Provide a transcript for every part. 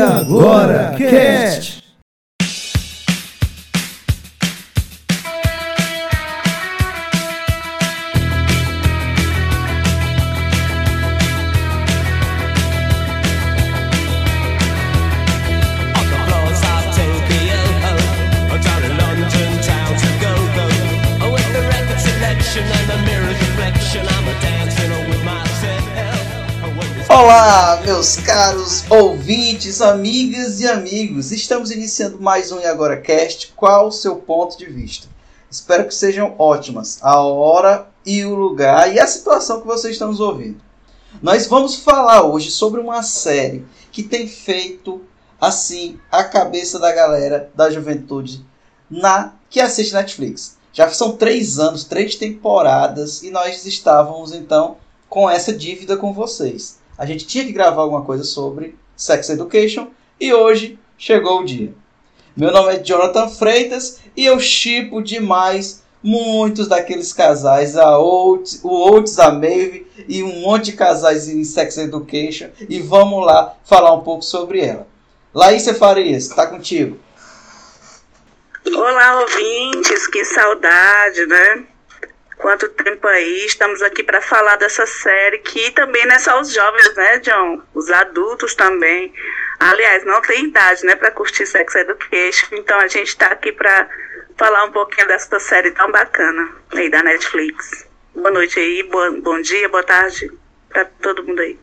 agora, Cast! Ouvintes, amigas e amigos. Estamos iniciando mais um E Agora Cast. Qual o seu ponto de vista? Espero que sejam ótimas a hora e o lugar e a situação que vocês estão nos ouvindo. Nós vamos falar hoje sobre uma série que tem feito assim a cabeça da galera da juventude na que assiste Netflix. Já são três anos, três temporadas e nós estávamos então com essa dívida com vocês a gente tinha que gravar alguma coisa sobre Sex Education e hoje chegou o dia. Meu nome é Jonathan Freitas e eu chipo demais muitos daqueles casais, a Oates, o Oates, a Maeve e um monte de casais em Sex Education e vamos lá falar um pouco sobre ela. Laísa Farias, está contigo. Olá, ouvintes, que saudade, né? Quanto tempo aí? Estamos aqui para falar dessa série que também não é só os jovens, né, John? Os adultos também. Aliás, não tem idade, né, para curtir Sex Education. Então a gente está aqui para falar um pouquinho dessa série tão bacana aí da Netflix. Boa noite aí, bom, bom dia, boa tarde para todo mundo aí.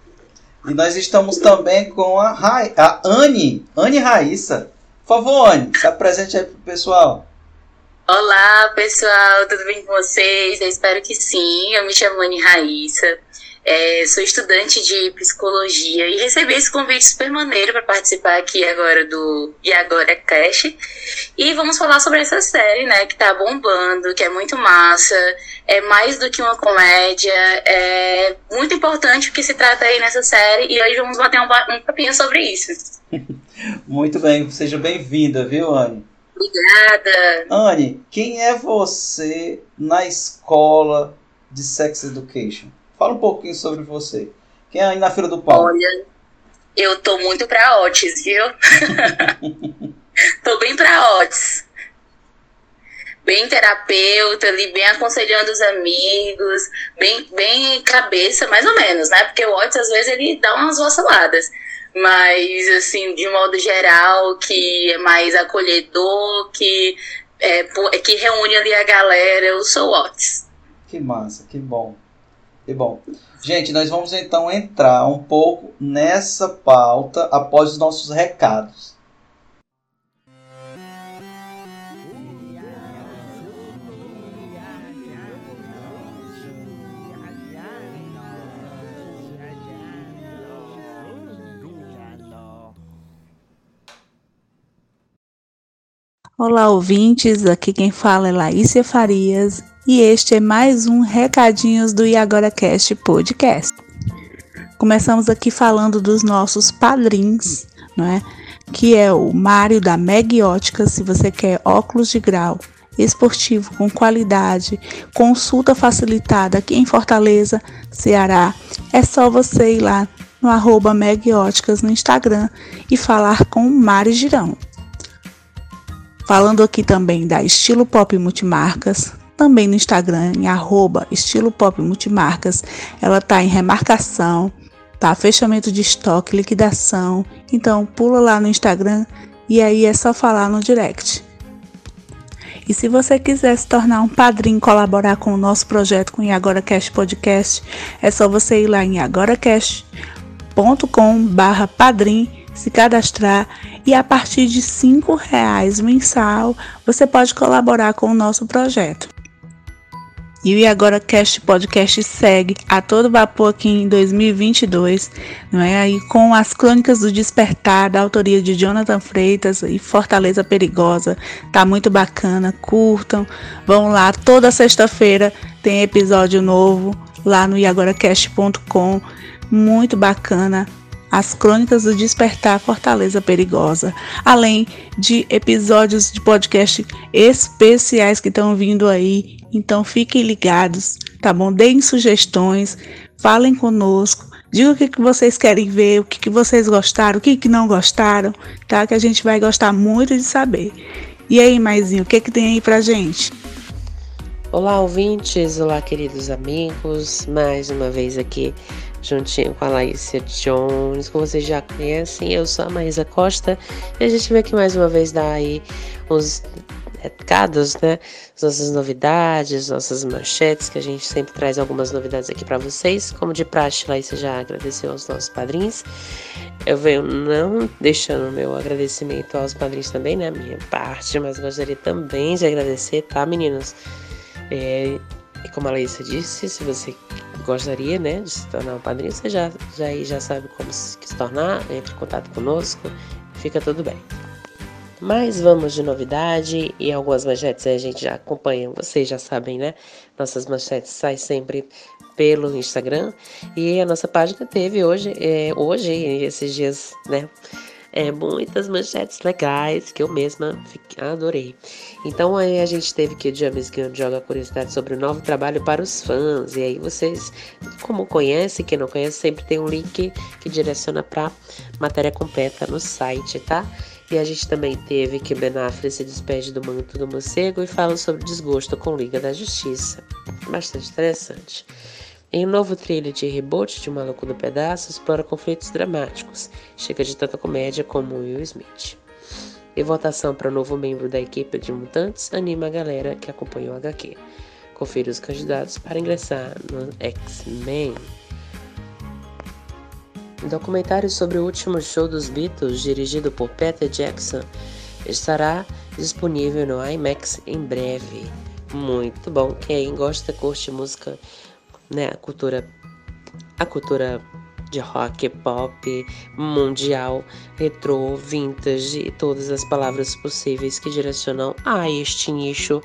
E nós estamos também com a, Ra a Anne, Anne Raíssa. Por favor, Anne, se apresente aí pro pessoal. Olá, pessoal, tudo bem com vocês? Eu espero que sim. Eu me chamo Anne Raíssa, é, sou estudante de psicologia e recebi esse convite super maneiro para participar aqui agora do E Agora é Cash. E vamos falar sobre essa série, né, que tá bombando, que é muito massa, é mais do que uma comédia, é muito importante o que se trata aí nessa série e hoje vamos bater um, um papinho sobre isso. muito bem, seja bem-vinda, viu, Anne? Obrigada. Anne, quem é você na escola de Sex Education? Fala um pouquinho sobre você. Quem é aí na fila do pau? Olha, eu tô muito pra Otis, viu? tô bem pra Otis. Bem terapeuta ali, bem aconselhando os amigos, bem, bem cabeça, mais ou menos, né? Porque o Otis, às vezes, ele dá umas vaciladas mas assim, de modo geral, que é mais acolhedor, que, é, que reúne ali a galera, eu sou Otis. Que massa, que bom. Que bom. Gente, nós vamos então entrar um pouco nessa pauta após os nossos recados. Olá, ouvintes. Aqui quem fala é Laísia Farias e este é mais um Recadinhos do E Cast Podcast. Começamos aqui falando dos nossos padrinhos, não é? Que é o Mário da Meg Ótica, se você quer óculos de grau esportivo com qualidade, consulta facilitada aqui em Fortaleza, Ceará. É só você ir lá no arroba Meg Óticas no Instagram e falar com o Mário Girão. Falando aqui também da Estilo Pop Multimarcas, também no Instagram, em arroba Estilo Pop Multimarcas. Ela está em remarcação, tá? Fechamento de estoque, liquidação. Então pula lá no Instagram e aí é só falar no direct. E se você quiser se tornar um padrinho, colaborar com o nosso projeto com o Agora Cash Podcast, é só você ir lá em agoracast.com/padrim, se cadastrar e a partir de R$ reais mensal você pode colaborar com o nosso projeto. E o E Agora Cast Podcast segue a todo vapor aqui em 2022, não é? Aí com as Crônicas do Despertar, da autoria de Jonathan Freitas e Fortaleza Perigosa. Tá muito bacana, curtam. Vão lá, toda sexta-feira tem episódio novo lá no iagoracast.com. Muito bacana as Crônicas do Despertar Fortaleza Perigosa, além de episódios de podcast especiais que estão vindo aí. Então fiquem ligados, tá bom? Deem sugestões, falem conosco. Diga o que, que vocês querem ver, o que, que vocês gostaram, o que, que não gostaram, tá? Que a gente vai gostar muito de saber. E aí, Maisinho, o que, que tem aí pra gente? Olá, ouvintes, olá, queridos amigos, mais uma vez aqui juntinho com a Laícia Jones, como vocês já conhecem, eu sou a Maísa Costa e a gente vem aqui mais uma vez dar aí os recados, né? As nossas novidades, nossas manchetes, que a gente sempre traz algumas novidades aqui para vocês. Como de praxe, Laísa já agradeceu aos nossos padrinhos. Eu venho não deixando meu agradecimento aos padrinhos também, né? Minha parte, mas gostaria também de agradecer, tá, meninos? É, e como a Laísa disse, se você gostaria né, de se tornar um padrinho, você já, já, já sabe como se, se tornar, entre em contato conosco, fica tudo bem. Mas vamos de novidade e algumas manchetes a gente já acompanha, vocês já sabem, né? Nossas manchetes saem sempre pelo Instagram e a nossa página teve hoje, é, hoje esses dias, né? É, muitas manchetes legais que eu mesma adorei. Então aí a gente teve que o James Gunn joga curiosidade sobre o novo trabalho para os fãs. E aí vocês, como conhece, quem não conhece, sempre tem um link que direciona para matéria completa no site, tá? E a gente também teve que Ben Affleck se despede do manto do morcego e fala sobre desgosto com Liga da Justiça. Bastante interessante. Em um novo trilho de reboot de Maluco do Pedaço, explora conflitos dramáticos. Chega de tanta comédia como Will Smith. E votação para novo membro da equipe de Mutantes anima a galera que acompanha o HQ. Confira os candidatos para ingressar no X-Men. Um documentário sobre o último show dos Beatles, dirigido por Peter Jackson, estará disponível no IMAX em breve. Muito bom. Quem gosta, curte música né, a cultura a cultura de rock, pop, mundial, retrô, vintage e todas as palavras possíveis que direcionam a este nicho.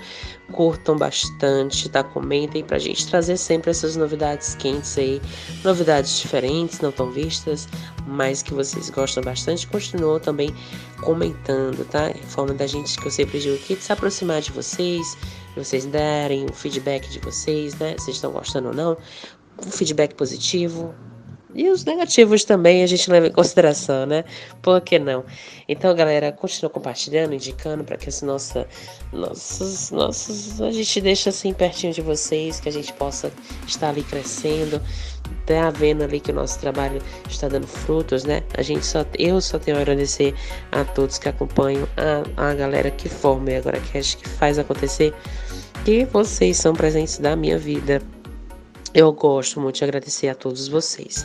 Curtam bastante, tá? Comentem pra gente trazer sempre essas novidades quentes aí, novidades diferentes, não tão vistas, mas que vocês gostam bastante. Continuam também comentando, tá? Forma da gente que eu sempre digo aqui de se aproximar de vocês, vocês darem o feedback de vocês, né? Vocês estão gostando ou não. Um feedback positivo. E os negativos também a gente leva em consideração, né? Por que não? Então, galera, continua compartilhando, indicando para que esse nossa, nossos, nossos, a gente deixe assim pertinho de vocês, que a gente possa estar ali crescendo, tá vendo ali que o nosso trabalho está dando frutos, né? A gente só, eu só tenho a agradecer a todos que acompanham, a, a galera que forma e agora que faz acontecer, que vocês são presentes da minha vida. Eu gosto muito de agradecer a todos vocês.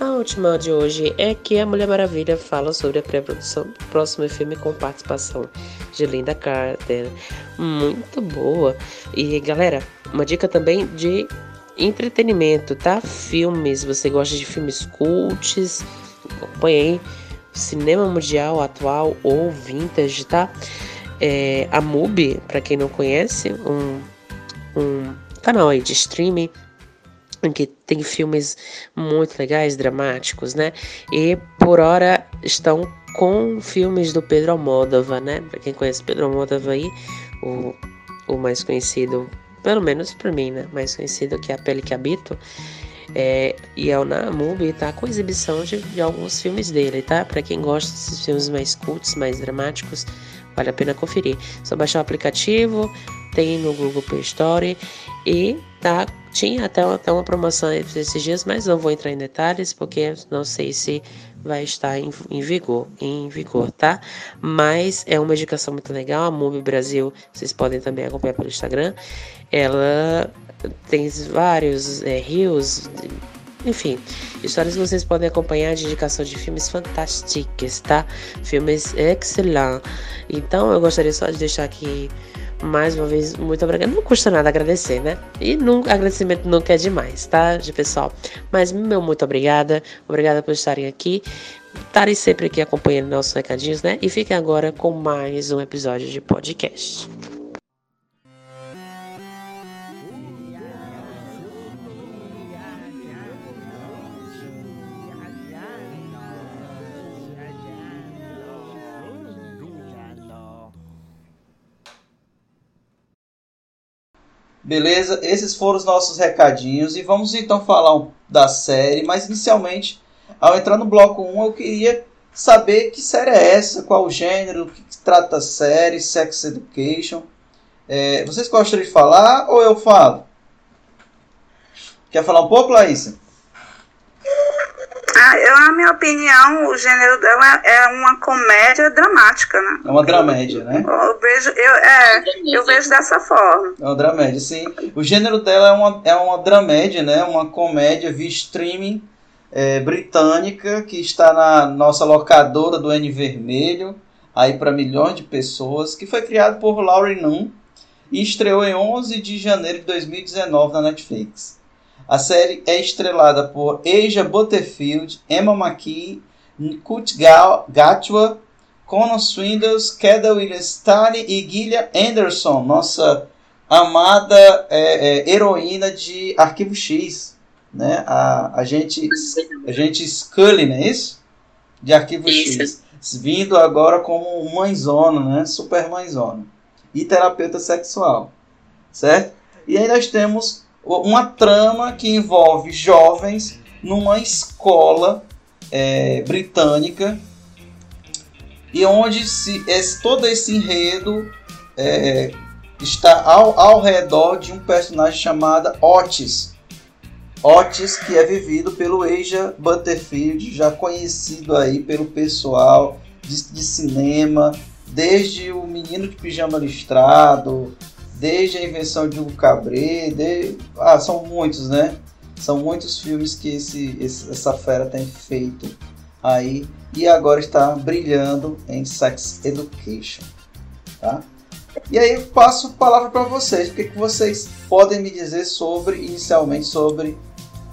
A última de hoje é que a Mulher Maravilha fala sobre a pré-produção do próximo filme com participação de Linda Carter. Muito boa. E galera, uma dica também de entretenimento, tá? Filmes, você gosta de filmes cults, acompanhe cinema mundial atual ou vintage, tá? É, a MUBI, para quem não conhece, um, um canal aí de streaming em que tem filmes muito legais, dramáticos, né? E por hora estão com filmes do Pedro Almodóvar, né? Para quem conhece Pedro Almodóvar aí, o, o mais conhecido pelo menos para mim, né? Mais conhecido que é A Pele que Habito. É, e é o Namubi tá com exibição de, de alguns filmes dele, tá? Para quem gosta desses filmes mais cultos, mais dramáticos, vale a pena conferir. Só baixar o aplicativo, tem no Google Play Store e tá tinha até, até uma promoção esses dias, mas não vou entrar em detalhes porque não sei se vai estar em, em vigor, em vigor, tá? Mas é uma indicação muito legal, a MUBI Brasil, vocês podem também acompanhar pelo Instagram. Ela tem vários é, rios, enfim, histórias que vocês podem acompanhar de indicação de filmes fantásticos, tá? Filmes excelentes. Então eu gostaria só de deixar aqui mais uma vez, muito obrigada. Não custa nada agradecer, né? E nunca, agradecimento nunca é demais, tá, de pessoal? Mas meu muito obrigada. Obrigada por estarem aqui. Estarem sempre aqui acompanhando nossos recadinhos, né? E fiquem agora com mais um episódio de podcast. Beleza? Esses foram os nossos recadinhos e vamos então falar da série, mas inicialmente, ao entrar no bloco 1, eu queria saber que série é essa, qual o gênero, o que trata a série, Sex Education. É, vocês gostam de falar ou eu falo? Quer falar um pouco, Laísa? Ah, eu, na minha opinião, o gênero dela é uma comédia dramática, né? É uma dramédia, né? Eu vejo, eu, é, eu vejo dessa forma. É uma dramédia, sim. O gênero dela é uma, é uma dramédia, né? Uma comédia via streaming é, britânica que está na nossa locadora do N Vermelho, aí para milhões de pessoas, que foi criado por Laurie Nunn e estreou em 11 de janeiro de 2019 na Netflix. A série é estrelada por Asia Butterfield, Emma McKee, Kut Gatwa, Conan Swindles, Kedda Williams-Stalin e Gillian Anderson, nossa amada é, é, heroína de Arquivo X, né? A, a gente a gente Scully, não é isso? De Arquivo isso. X, vindo agora como mãezona, né? Super mãezona e terapeuta sexual, certo? E aí nós temos uma trama que envolve jovens numa escola é, britânica e onde se, esse, todo esse enredo é, está ao, ao redor de um personagem chamado Otis. Otis, que é vivido pelo Asia Butterfield, já conhecido aí pelo pessoal de, de cinema, desde o Menino de Pijama Listrado, desde a invenção de Hugo Cabret, de... ah, são muitos, né? São muitos filmes que esse, esse, essa fera tem feito aí e agora está brilhando em Sex Education, tá? E aí eu passo a palavra para vocês. O que, que vocês podem me dizer sobre, inicialmente, sobre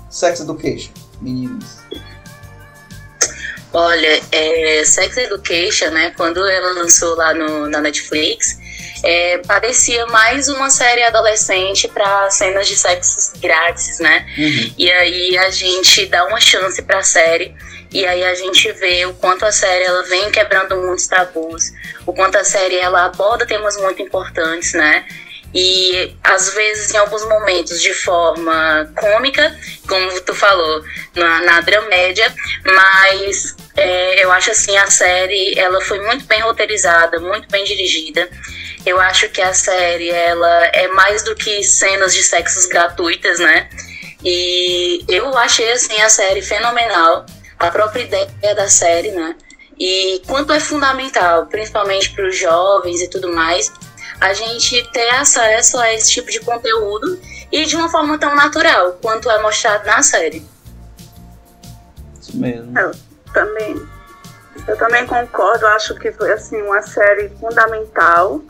Sex Education, meninas? Olha, é, Sex Education, né? Quando ela lançou lá no, na Netflix, é, parecia mais uma série adolescente para cenas de sexo grátis, né? Uhum. E aí a gente dá uma chance para a série e aí a gente vê o quanto a série ela vem quebrando muitos tabus, o quanto a série ela aborda temas muito importantes, né? E às vezes, em alguns momentos, de forma cômica, como tu falou, na, na dramédia, mas é, eu acho assim, a série ela foi muito bem roteirizada, muito bem dirigida. Eu acho que a série ela é mais do que cenas de sexos gratuitas, né? E eu achei assim a série fenomenal, a própria ideia da série, né? E quanto é fundamental, principalmente para os jovens e tudo mais, a gente ter acesso a esse tipo de conteúdo e de uma forma tão natural quanto é mostrado na série. Isso mesmo. Eu também, eu também concordo, acho que foi assim uma série fundamental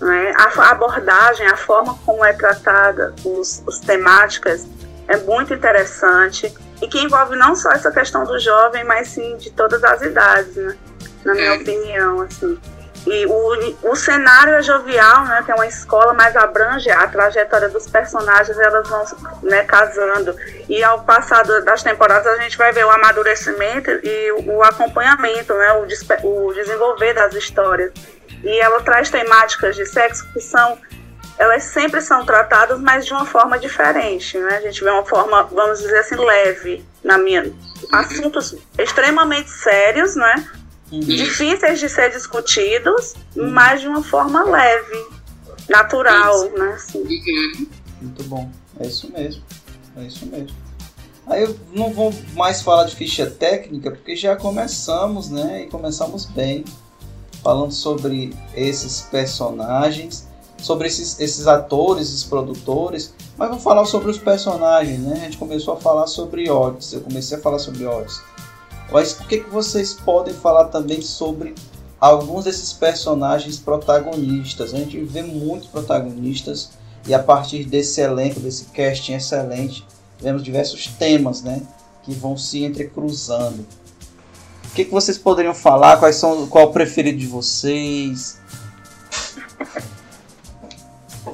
né? A abordagem, a forma como é tratada os, os temáticas é muito interessante e que envolve não só essa questão do jovem, mas sim de todas as idades, né? na minha opinião, assim. E o, o cenário é jovial, né? Tem uma escola, mas abrange a trajetória dos personagens, elas vão né, casando. E ao passar das temporadas, a gente vai ver o amadurecimento e o, o acompanhamento, né? O, o desenvolver das histórias. E ela traz temáticas de sexo que são elas sempre são tratadas, mas de uma forma diferente, né? A gente vê uma forma, vamos dizer assim, leve, na minha assuntos extremamente sérios, né? Uhum. Difíceis de ser discutidos, uhum. mas de uma forma leve, natural, isso. né? Assim. Uhum. Muito bom, é isso mesmo, é isso mesmo. Aí eu não vou mais falar de ficha técnica, porque já começamos, né? E começamos bem falando sobre esses personagens, sobre esses, esses atores, esses produtores, mas vamos falar sobre os personagens, né? A gente começou a falar sobre Otis, eu comecei a falar sobre Otis. Mas o que, que vocês podem falar também sobre alguns desses personagens protagonistas? A gente vê muitos protagonistas e a partir desse elenco, desse casting excelente, vemos diversos temas, né? Que vão se entrecruzando. O que, que vocês poderiam falar? Quais são, qual é o preferido de vocês?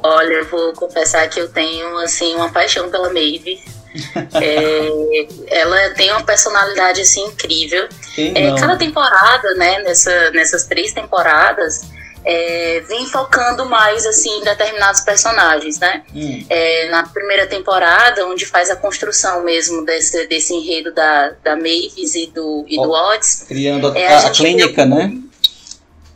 Olha, eu vou confessar que eu tenho assim uma paixão pela Maeve. É, ela tem uma personalidade assim incrível. É, cada temporada, né, nessa, nessas três temporadas, é, vem focando mais assim em determinados personagens, né? Hum. É, na primeira temporada, onde faz a construção mesmo desse, desse enredo da, da Mavis e do, e do Odds. Criando a, É, a a clínica, viu- né?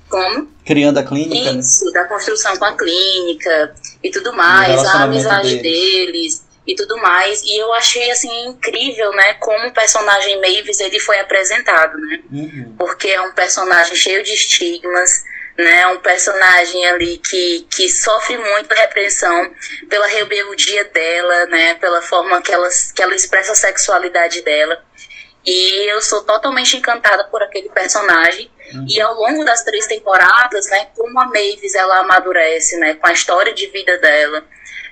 Como? Criando a clínica, né? Isso, da construção com a clínica e tudo mais, a amizade deles. E tudo mais. E eu achei assim incrível, né, como o personagem Mavis ele foi apresentado, né? Uhum. Porque é um personagem cheio de estigmas, né? Um personagem ali que, que sofre muito repressão pela rebeldia dela, né? Pela forma que ela, que ela expressa a sexualidade dela. E eu sou totalmente encantada por aquele personagem. E ao longo das três temporadas, né, como a Mavis ela amadurece, né, com a história de vida dela,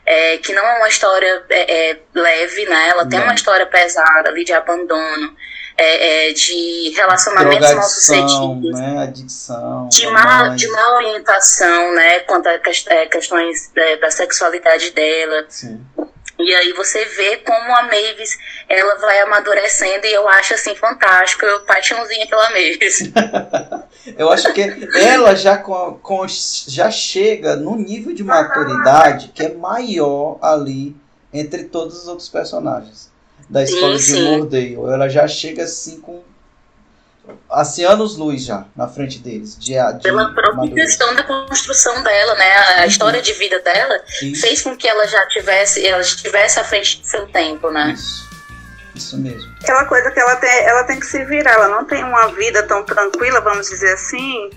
é, que não é uma história é, é, leve, né, ela tem uma história pesada ali de abandono, é, é, de relacionamentos mal sucedidos, né? Adicção. de da má, de má orientação, né, quanto a ques- é, questões é, da sexualidade dela. Sim. E aí você vê como a Mavis ela vai amadurecendo e eu acho assim fantástico. Eu paixãozinha pela Mavis. Eu acho que ela já, com, com- já chega no nível de maturidade que é maior ali entre todos os outros personagens da escola Sim, de. Mordale. Ela já chega assim com assim, anos luz já na frente deles. De, de Pela própria madurez. questão da construção dela, né? A Uhum. história de vida dela Isso, fez com que ela já tivesse, ela estivesse à frente do seu tempo, né? isso, isso mesmo. Aquela coisa que ela tem, ela tem que se virar, ela não tem uma vida tão tranquila, vamos dizer assim.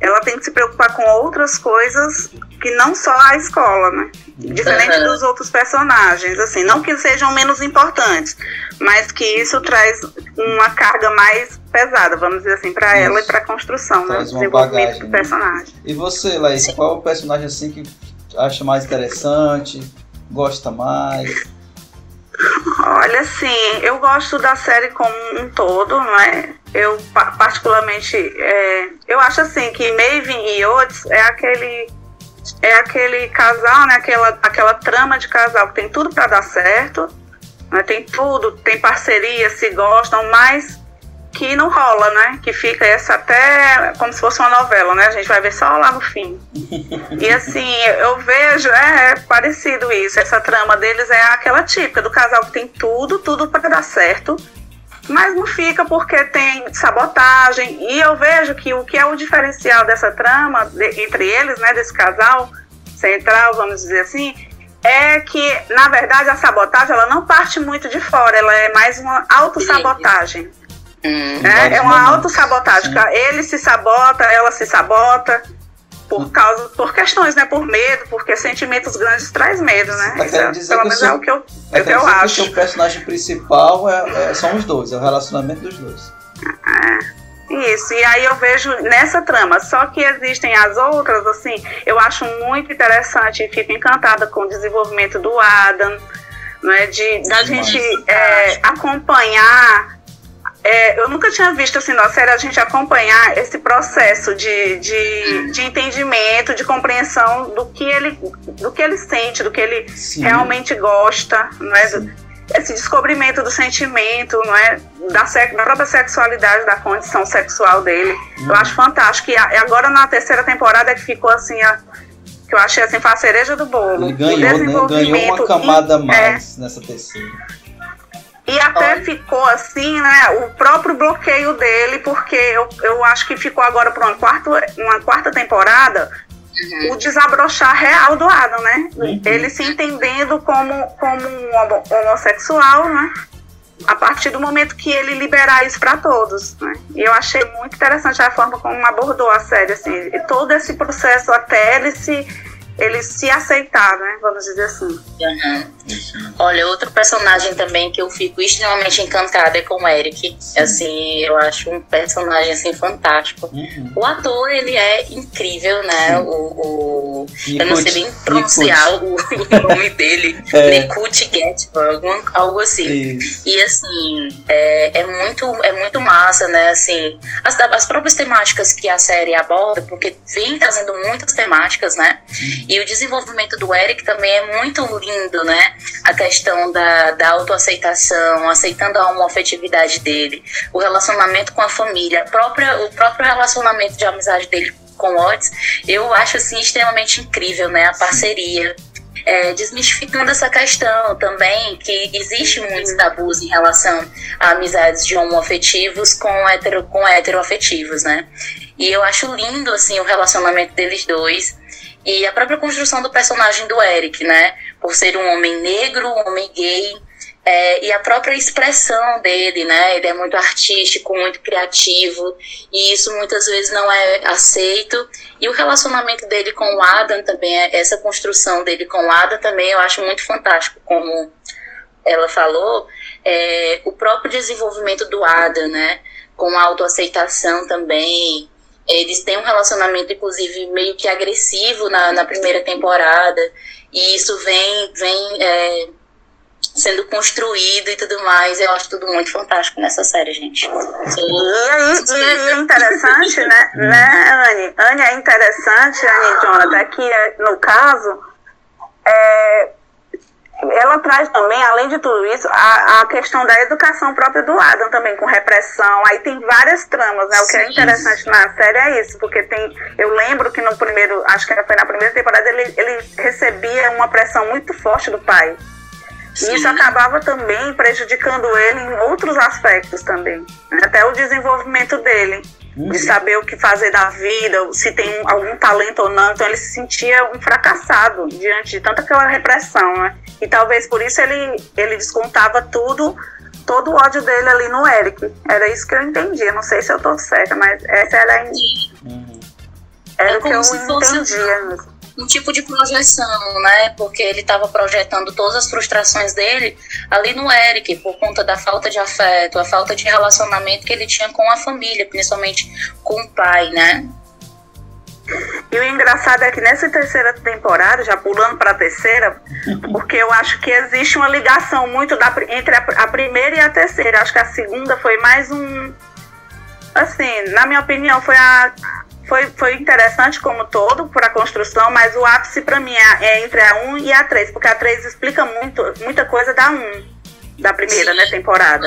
Ela tem que se preocupar com outras coisas que não só a escola, né? Diferente dos outros personagens, assim, não que sejam menos importantes, mas que isso traz uma carga mais pesada, vamos dizer assim, para ela e para a construção, né? Desenvolvimento bagagem, do né? personagem. E você, Laís, qual é o personagem assim que acha mais interessante, gosta mais? Olha, assim, eu gosto da série como um todo, não é? Eu, pa- particularmente, é, eu acho assim que Maven e Otis é aquele é aquele casal, né? Aquela, aquela trama de casal que tem tudo para dar certo, né? tem tudo, tem parceria, se gostam, mas que não rola, né? Que fica essa até como se fosse uma novela, né? A gente vai ver só lá no fim. E assim, eu vejo, é, é parecido isso. Essa trama deles é aquela típica do casal que tem tudo, tudo para dar certo, mas não fica porque tem sabotagem. E eu vejo que o que é o diferencial dessa trama de- entre eles, né, desse casal central, vamos dizer assim, é que na verdade a sabotagem ela não parte muito de fora, ela é mais uma autossabotagem. Hum. vários É uma momentos, autossabotagem. Ele se sabota, ela se sabota por causa, por questões, né? Por medo, porque sentimentos grandes traz medo, né? Tá Isso é- dizer pelo que o menos seu- é o que eu, É é o que eu dizer que o acho. seu personagem principal é, é- são os dois, é o relacionamento dos dois. Isso, e aí eu vejo nessa trama, só que existem as outras, assim, eu acho muito interessante e fico encantada com o desenvolvimento do Adam, né, de, da Demais. gente é, acompanhar, é, eu nunca tinha visto assim na série a gente acompanhar esse processo de, de, de entendimento, de compreensão do que ele, do que ele sente, do que ele Sim. realmente gosta, não é? Sim. esse descobrimento do sentimento, não é? Da, da própria sexualidade, da condição sexual dele. Eu acho fantástico. E agora na terceira temporada é que ficou assim, a- que eu achei assim, foi a cereja do bolo. Ele O ganhou, né? Ganhou uma camada e- mais nessa terceira. E até ficou assim, né? O próprio bloqueio dele, porque eu, eu acho que ficou agora para uma quarta, uma quarta temporada o desabrochar real do Adam, né? Uhum. Ele se entendendo como, como um homo- homossexual, né? A partir do momento que ele liberar isso para todos, né? E eu achei muito interessante a forma como abordou a série, assim, e todo esse processo até ele se ele se aceitar, né? Vamos dizer assim. Uhum. Olha, outro personagem também que eu fico extremamente encantada é com o Eric. Sim. Assim, eu acho um personagem assim fantástico. Uhum. O ator, ele é incrível, né? Sim. O, o- eu não sei nem pronunciar o, o nome dele. É. Nikut Getver, algum- algo assim. Isso. E assim, é, é, muito, é muito massa, né? Assim, as, as próprias temáticas que a série aborda, porque vem trazendo muitas temáticas, né? E o desenvolvimento do Eric também é muito lindo, né? A questão da, da autoaceitação, aceitando a homoafetividade dele, o relacionamento com a família, a própria, o próprio relacionamento de amizade dele com Otis, eu acho assim extremamente incrível, né? A parceria. É, desmistificando essa questão também, que existe muitos tabus em relação a amizades de homoafetivos com, hetero, com heteroafetivos, né? E eu acho lindo, assim, o relacionamento deles dois e a própria construção do personagem do Eric, né? Por ser um homem negro, um homem gay, é, e a própria expressão dele, né? Ele é muito artístico, muito criativo, e isso muitas vezes não é aceito. E o relacionamento dele com o Adam também, é, essa construção dele com o Adam também eu acho muito fantástico, como ela falou, é, o próprio desenvolvimento do Adam, né? Com a autoaceitação também. Eles têm um relacionamento, inclusive, meio que agressivo na, na primeira temporada, e isso vem, vem é, sendo construído e tudo mais. Eu acho tudo muito fantástico nessa série, gente. E e é interessante, né, né, Anne? Anne é interessante, Anne e Jonathan, que no caso, é, ela traz também, além de tudo isso, a, a questão da educação própria do Adam também, com repressão. Aí tem várias tramas, né? O que é interessante na série é isso, porque tem. Eu lembro que no primeiro, acho que foi na primeira temporada, ele, ele recebia uma pressão muito forte do pai. E isso acabava também prejudicando ele em outros aspectos também. Né? Até o desenvolvimento dele. De Uhum. saber o que fazer da vida, se tem algum talento ou não. Então ele se sentia um fracassado diante de tanta aquela repressão, né? E talvez por isso ele, ele descontava tudo, todo o ódio dele ali no Eric. Era isso que eu entendia. Não sei se eu tô certa, mas essa era, a- Uhum. era É o que eu entendia mesmo. Um tipo de projeção, né? Porque ele estava projetando todas as frustrações dele ali no Eric, por conta da falta de afeto, a falta de relacionamento que ele tinha com a família, principalmente com o pai, né? E o engraçado é que nessa terceira temporada, já pulando para a terceira, porque eu acho que existe uma ligação muito da, entre a, a primeira e a terceira. Acho que a segunda foi mais um. Assim, na minha opinião, foi a. Foi, foi interessante como todo para a construção, mas o ápice para mim é, é entre a 1 e a 3, porque a 3 explica muito, muita coisa da 1, da primeira né, temporada.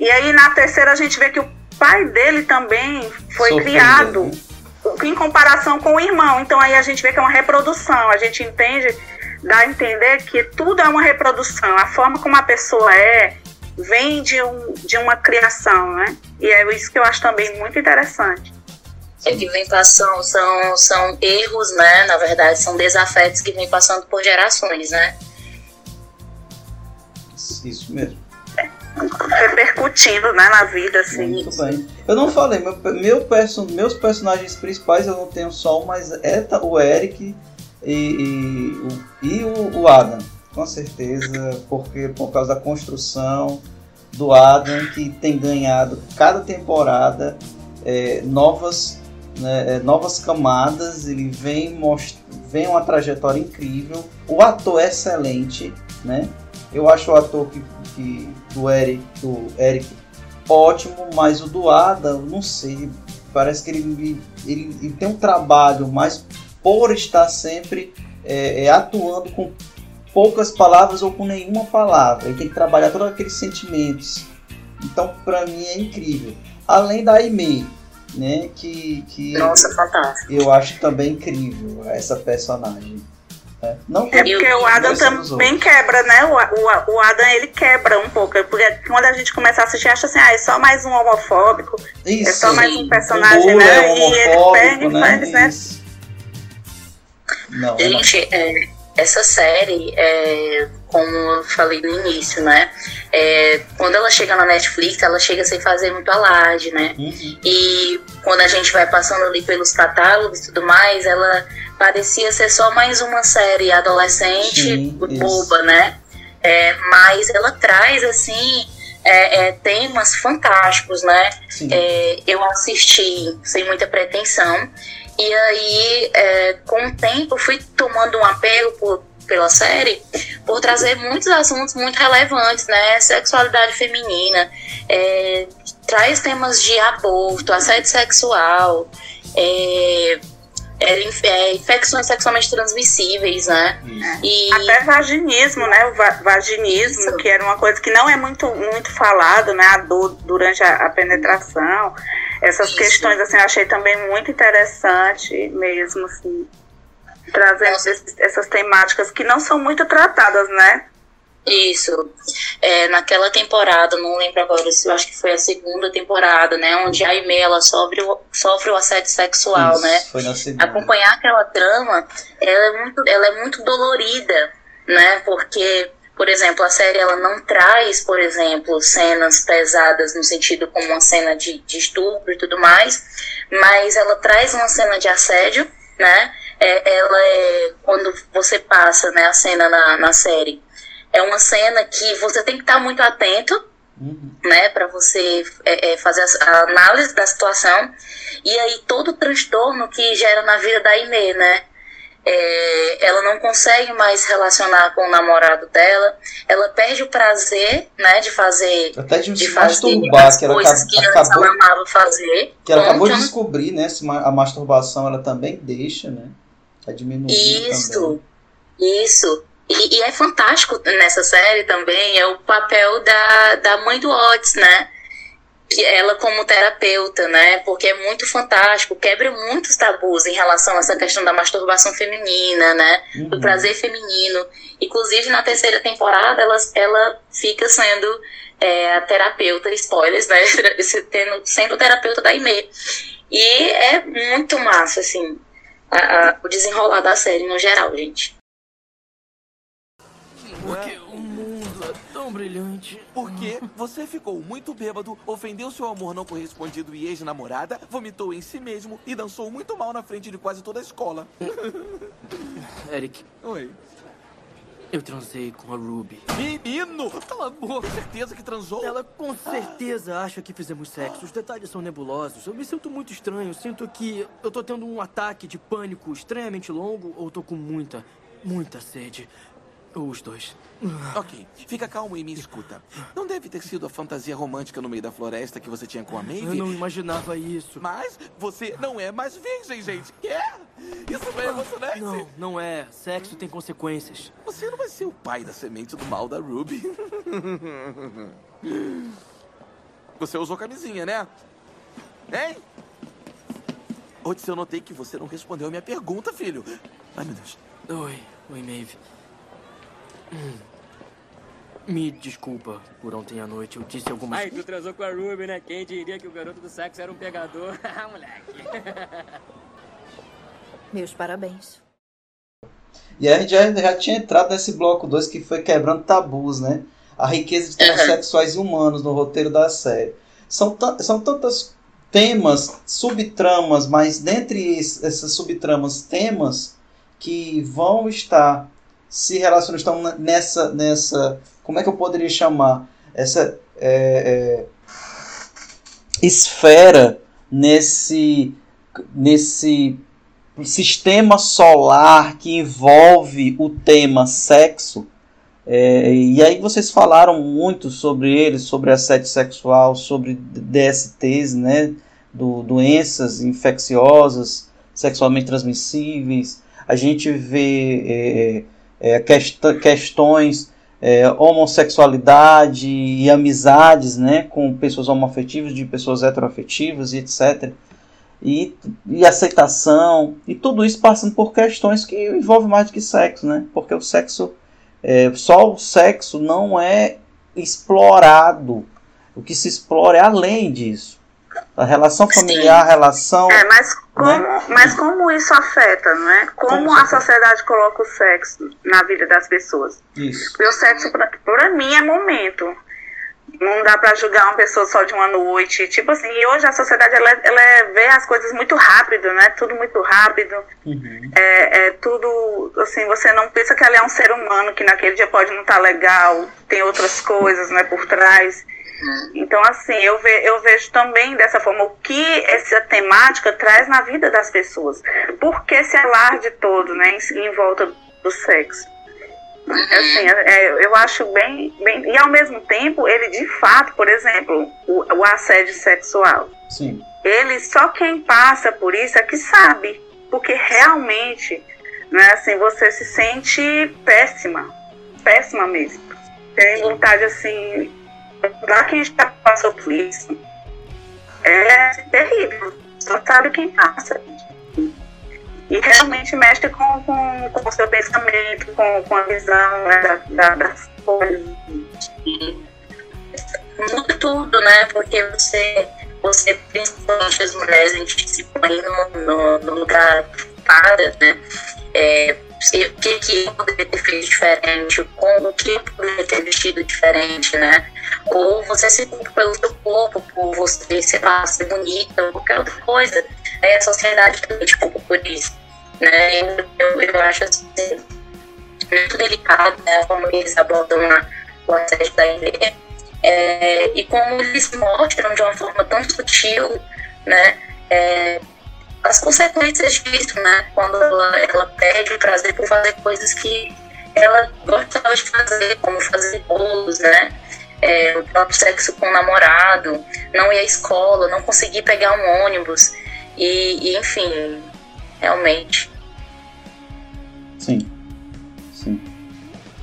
E aí na terceira a gente vê que o pai dele também foi Sofreu, criado em comparação com o irmão. Então aí a gente vê que é uma reprodução. A gente entende, dá a entender que tudo é uma reprodução. A forma como a pessoa é vem de, um, de uma criação, né? E é isso que eu acho também muito interessante. É que vem passando, são, são erros, né? Na verdade, são desafetos que vem passando por gerações, né? Isso mesmo. Repercutindo né, na vida, assim. Muito bem. Eu não falei, meu, meu perso, meus personagens principais eu não tenho só um, mas é o Eric e, e, o, e o, o Adam. Com certeza, porque por causa da construção do Adam, que tem ganhado cada temporada é, novas, né, é, novas camadas, ele vem, vem uma trajetória incrível. O ator é excelente, né? Eu acho o ator que, que do Eric, do Eric ótimo, mas o do Adam, não sei, parece que ele, ele, ele tem um trabalho, mas por estar sempre é, é, atuando com poucas palavras ou com nenhuma palavra, ele tem que trabalhar todos aqueles sentimentos. Então, pra mim é incrível. Além da Aimee, né, que, que Nossa, fantástico. eu acho também incrível essa personagem. né? Não É que- porque o Adam também quebra, né? O, o, o Adam ele quebra um pouco. Porque quando a gente começa a assistir, acha assim, ah, é só mais um homofóbico. Isso. É só mais um personagem, né? é E ele pega e faz, né? Não, é não. Gente, é, essa série, é, como eu falei no início, né? é, quando ela chega na Netflix, ela chega sem fazer muito alarde, né? Uhum. E quando a gente vai passando ali pelos catálogos e tudo mais, ela parecia ser só mais uma série adolescente Sim, boba, né? É, mas ela traz, assim, é, é, temas fantásticos, né? É, eu assisti sem muita pretensão. E aí, é, com o tempo, fui tomando um apelo por, pela série por trazer muitos assuntos muito relevantes, né? Sexualidade feminina, é, traz temas de aborto, assédio sexual, é, é, é, infecções sexualmente transmissíveis, né? E Até vaginismo, né? O va- vaginismo, Isso. que era uma coisa que não é muito, muito falado, né? A dor durante a, a penetração. Essas Isso. questões, assim, eu achei também muito interessante mesmo, assim, trazendo esses- essas temáticas que não são muito tratadas, né? Isso. É, naquela temporada, não lembro agora se eu acho que foi a segunda temporada, né? Onde a Aimee ela sofre, o- sofre o assédio sexual, Isso, né? Foi na segunda. acompanhar aquela trama, ela é muito, ela é muito dolorida, né? Porque, por exemplo, a série ela não traz, por exemplo, cenas pesadas no sentido como uma cena de, de estupro e tudo mais, mas ela traz uma cena de assédio, né? É, ela é quando você passa, né, a cena na, na série. É uma cena que você tem que estar muito atento Uhum. né, para você é, é, fazer a, análise da situação e aí todo o transtorno que gera na vida da Aimee, né? É, ela não consegue mais relacionar com o namorado dela, ela perde o prazer, né, de fazer Até de de fazer masturbar, as que ela, coisas que antes acabou, ela amava fazer. que ela acabou de descobrir, né? Se a masturbação ela também deixa, né? Tá diminuindo Isso, também. isso. E, e é fantástico nessa série também é o papel da, da mãe do Otis, né? Que ela como terapeuta, né? Porque é muito fantástico, quebra muitos tabus em relação a essa questão da masturbação feminina, né? Do Uhum. prazer feminino. Inclusive na terceira temporada ela, ela fica sendo é, a terapeuta, spoilers, né? Tendo, sendo terapeuta da Aimee. E é muito massa, assim, a- a- o desenrolar da série no geral, gente. Porque tão brilhante. Porque você ficou muito bêbado, ofendeu seu amor não correspondido e ex-namorada, vomitou em si mesmo e dançou muito mal na frente de quase toda a escola. Eric, Oi. eu transei com a Ruby. Menino! Cala a boca, certeza que transou? Ela com certeza acha que fizemos sexo. Os detalhes são nebulosos. Eu me sinto muito estranho. Sinto que eu tô tendo um ataque de pânico extremamente longo ou tô com muita, muita sede. Os dois. Ok, fica calmo e me escuta. Não deve ter sido a fantasia romântica no meio da floresta que você tinha com a Eu Maeve? não imaginava isso. Mas você não é mais virgem, gente. Quer? Isso não é emocionante? Não, não é. Sexo tem consequências. Você não vai ser o pai da semente do mal da Ruby. Você usou camisinha, né? Hein? Otis, eu notei que você não respondeu a minha pergunta, filho. Ai, meu Deus. Oi, oi, Maeve. Me desculpa por ontem à noite. Eu disse algumas Ai, tu transou com a Ruby, né? Quem diria que o garoto do sexo era um pegador? Ah, moleque. Meus parabéns. E a gente já, já tinha entrado nesse bloco 2 que foi quebrando tabus, né? A riqueza de temas Uhum. sexuais e humanos no roteiro da série. São, são tantos temas, subtramas, mas dentre es- essas subtramas, temas que vão estar se relacionando, estão nessa, nessa, como é que eu poderia chamar? Essa é, é, esfera nesse, nesse sistema solar que envolve o tema sexo. É, e aí vocês falaram muito sobre ele, sobre assédio sexual, sobre DSTs, né, do, doenças infecciosas, sexualmente transmissíveis. A gente vê é, quest questões é, homossexualidade e amizades, né, com pessoas homoafetivas, de pessoas heteroafetivas e etc e, e aceitação, e tudo isso passando por questões que envolvem mais do que sexo, né? Porque o sexo, é, só o sexo não é explorado. O que se explora é além disso. A relação familiar, a relação. É, mas como, mas como isso afeta, não é? Como, Como a isso afeta? sociedade coloca o sexo na vida das pessoas? Isso. Porque o sexo, pra, pra mim, é momento. Não dá pra julgar uma pessoa só de uma noite. Tipo assim, e hoje a sociedade, ela, ela é- vê as coisas muito rápido, né? Tudo muito rápido. Uhum. É, é tudo, assim, você não pensa que ela é um ser humano, que naquele dia pode não estar legal, tem outras coisas, né, por trás. Então, assim, eu, ve, eu vejo também dessa forma o que essa temática traz na vida das pessoas. Por que esse alarde todo, né, em, em volta do sexo? Assim, é, eu acho bem, bem. E ao mesmo tempo, ele de fato, por exemplo, o, o assédio sexual. Sim. Ele, só quem passa por isso é que sabe. Porque realmente, né, assim, você se sente péssima. Péssima mesmo. Tem vontade assim. Lá quem já passou por isso. é terrível. Só sabe quem passa. E realmente mexe com, com, com o seu pensamento, com, com a visão né, da, das coisas. Muda tudo, né? Porque você, você principalmente as mulheres, a gente se põe no, no, no lugar né? É, o que, que eu poderia ter feito diferente, como que eu poderia ter vestido diferente, né? Ou você se culpa pelo seu corpo, por você ser, lá, ser bonita, qualquer outra coisa. Aí a sociedade também te culpa por isso. Né? Eu, eu acho assim, muito delicado né, como eles abordam o assédio da igreja é, e como eles mostram de uma forma tão sutil né, é, as consequências disso, né? Quando ela, ela perde o prazer por fazer coisas que ela gostava de fazer, como fazer bolos, né? É, o próprio sexo com o namorado, não ir à escola, não conseguir pegar um ônibus. E, e enfim, realmente. Sim. Sim.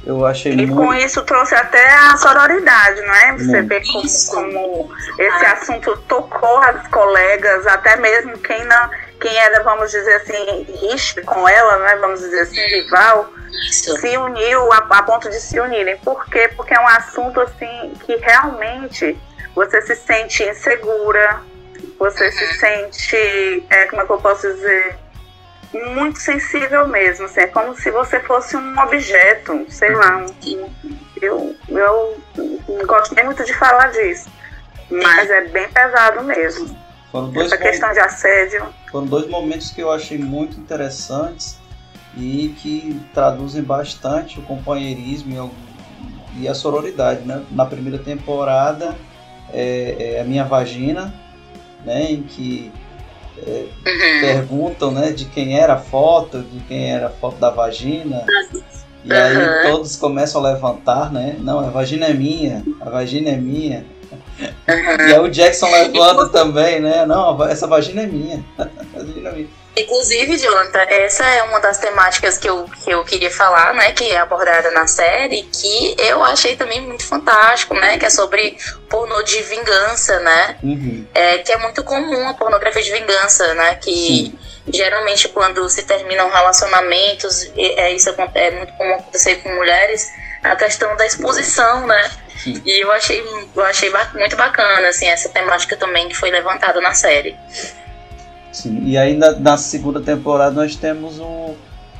Eu achei e muito... com isso trouxe até a sororidade, não é? Você vê como, como esse assunto tocou as colegas, até mesmo quem não quem era, vamos dizer assim, rígido com ela, né, vamos dizer assim, rival, Isso. se uniu a, a, ponto de se unirem. Por quê? Porque é um assunto assim que realmente você se sente insegura, você uhum. se sente, é, como é que eu posso dizer, muito sensível mesmo. Assim, é como se você fosse um objeto, sei lá. Um, eu, eu não gosto nem muito de falar disso, mas é bem pesado mesmo. Foram dois Essa questão de assédio. Foram dois momentos que eu achei muito interessantes e que traduzem bastante o companheirismo e a sororidade. Né? Na primeira temporada, é, é a minha vagina, né, em que é, uhum. perguntam né, de quem era a foto, de quem era a foto da vagina. E aí uhum. todos começam a levantar, né? Não, a vagina é minha, a vagina é minha. Uhum. E aí o Jackson levanta também, né? Não, essa vagina é minha. vagina é minha. Inclusive, Jonathan, essa é uma das temáticas que eu, que eu queria falar, né? Que é abordada na série, que eu achei também muito fantástico, né? Que é sobre pornô de vingança, né? Uhum. É, que é muito comum a pornografia de vingança, né? Que Sim. geralmente quando se terminam relacionamentos, é, isso é muito comum acontecer com mulheres, a questão da exposição, né? Sim. E eu achei, eu achei muito bacana, assim, essa temática também que foi levantada na série. Sim, e aí na, na segunda temporada nós temos o,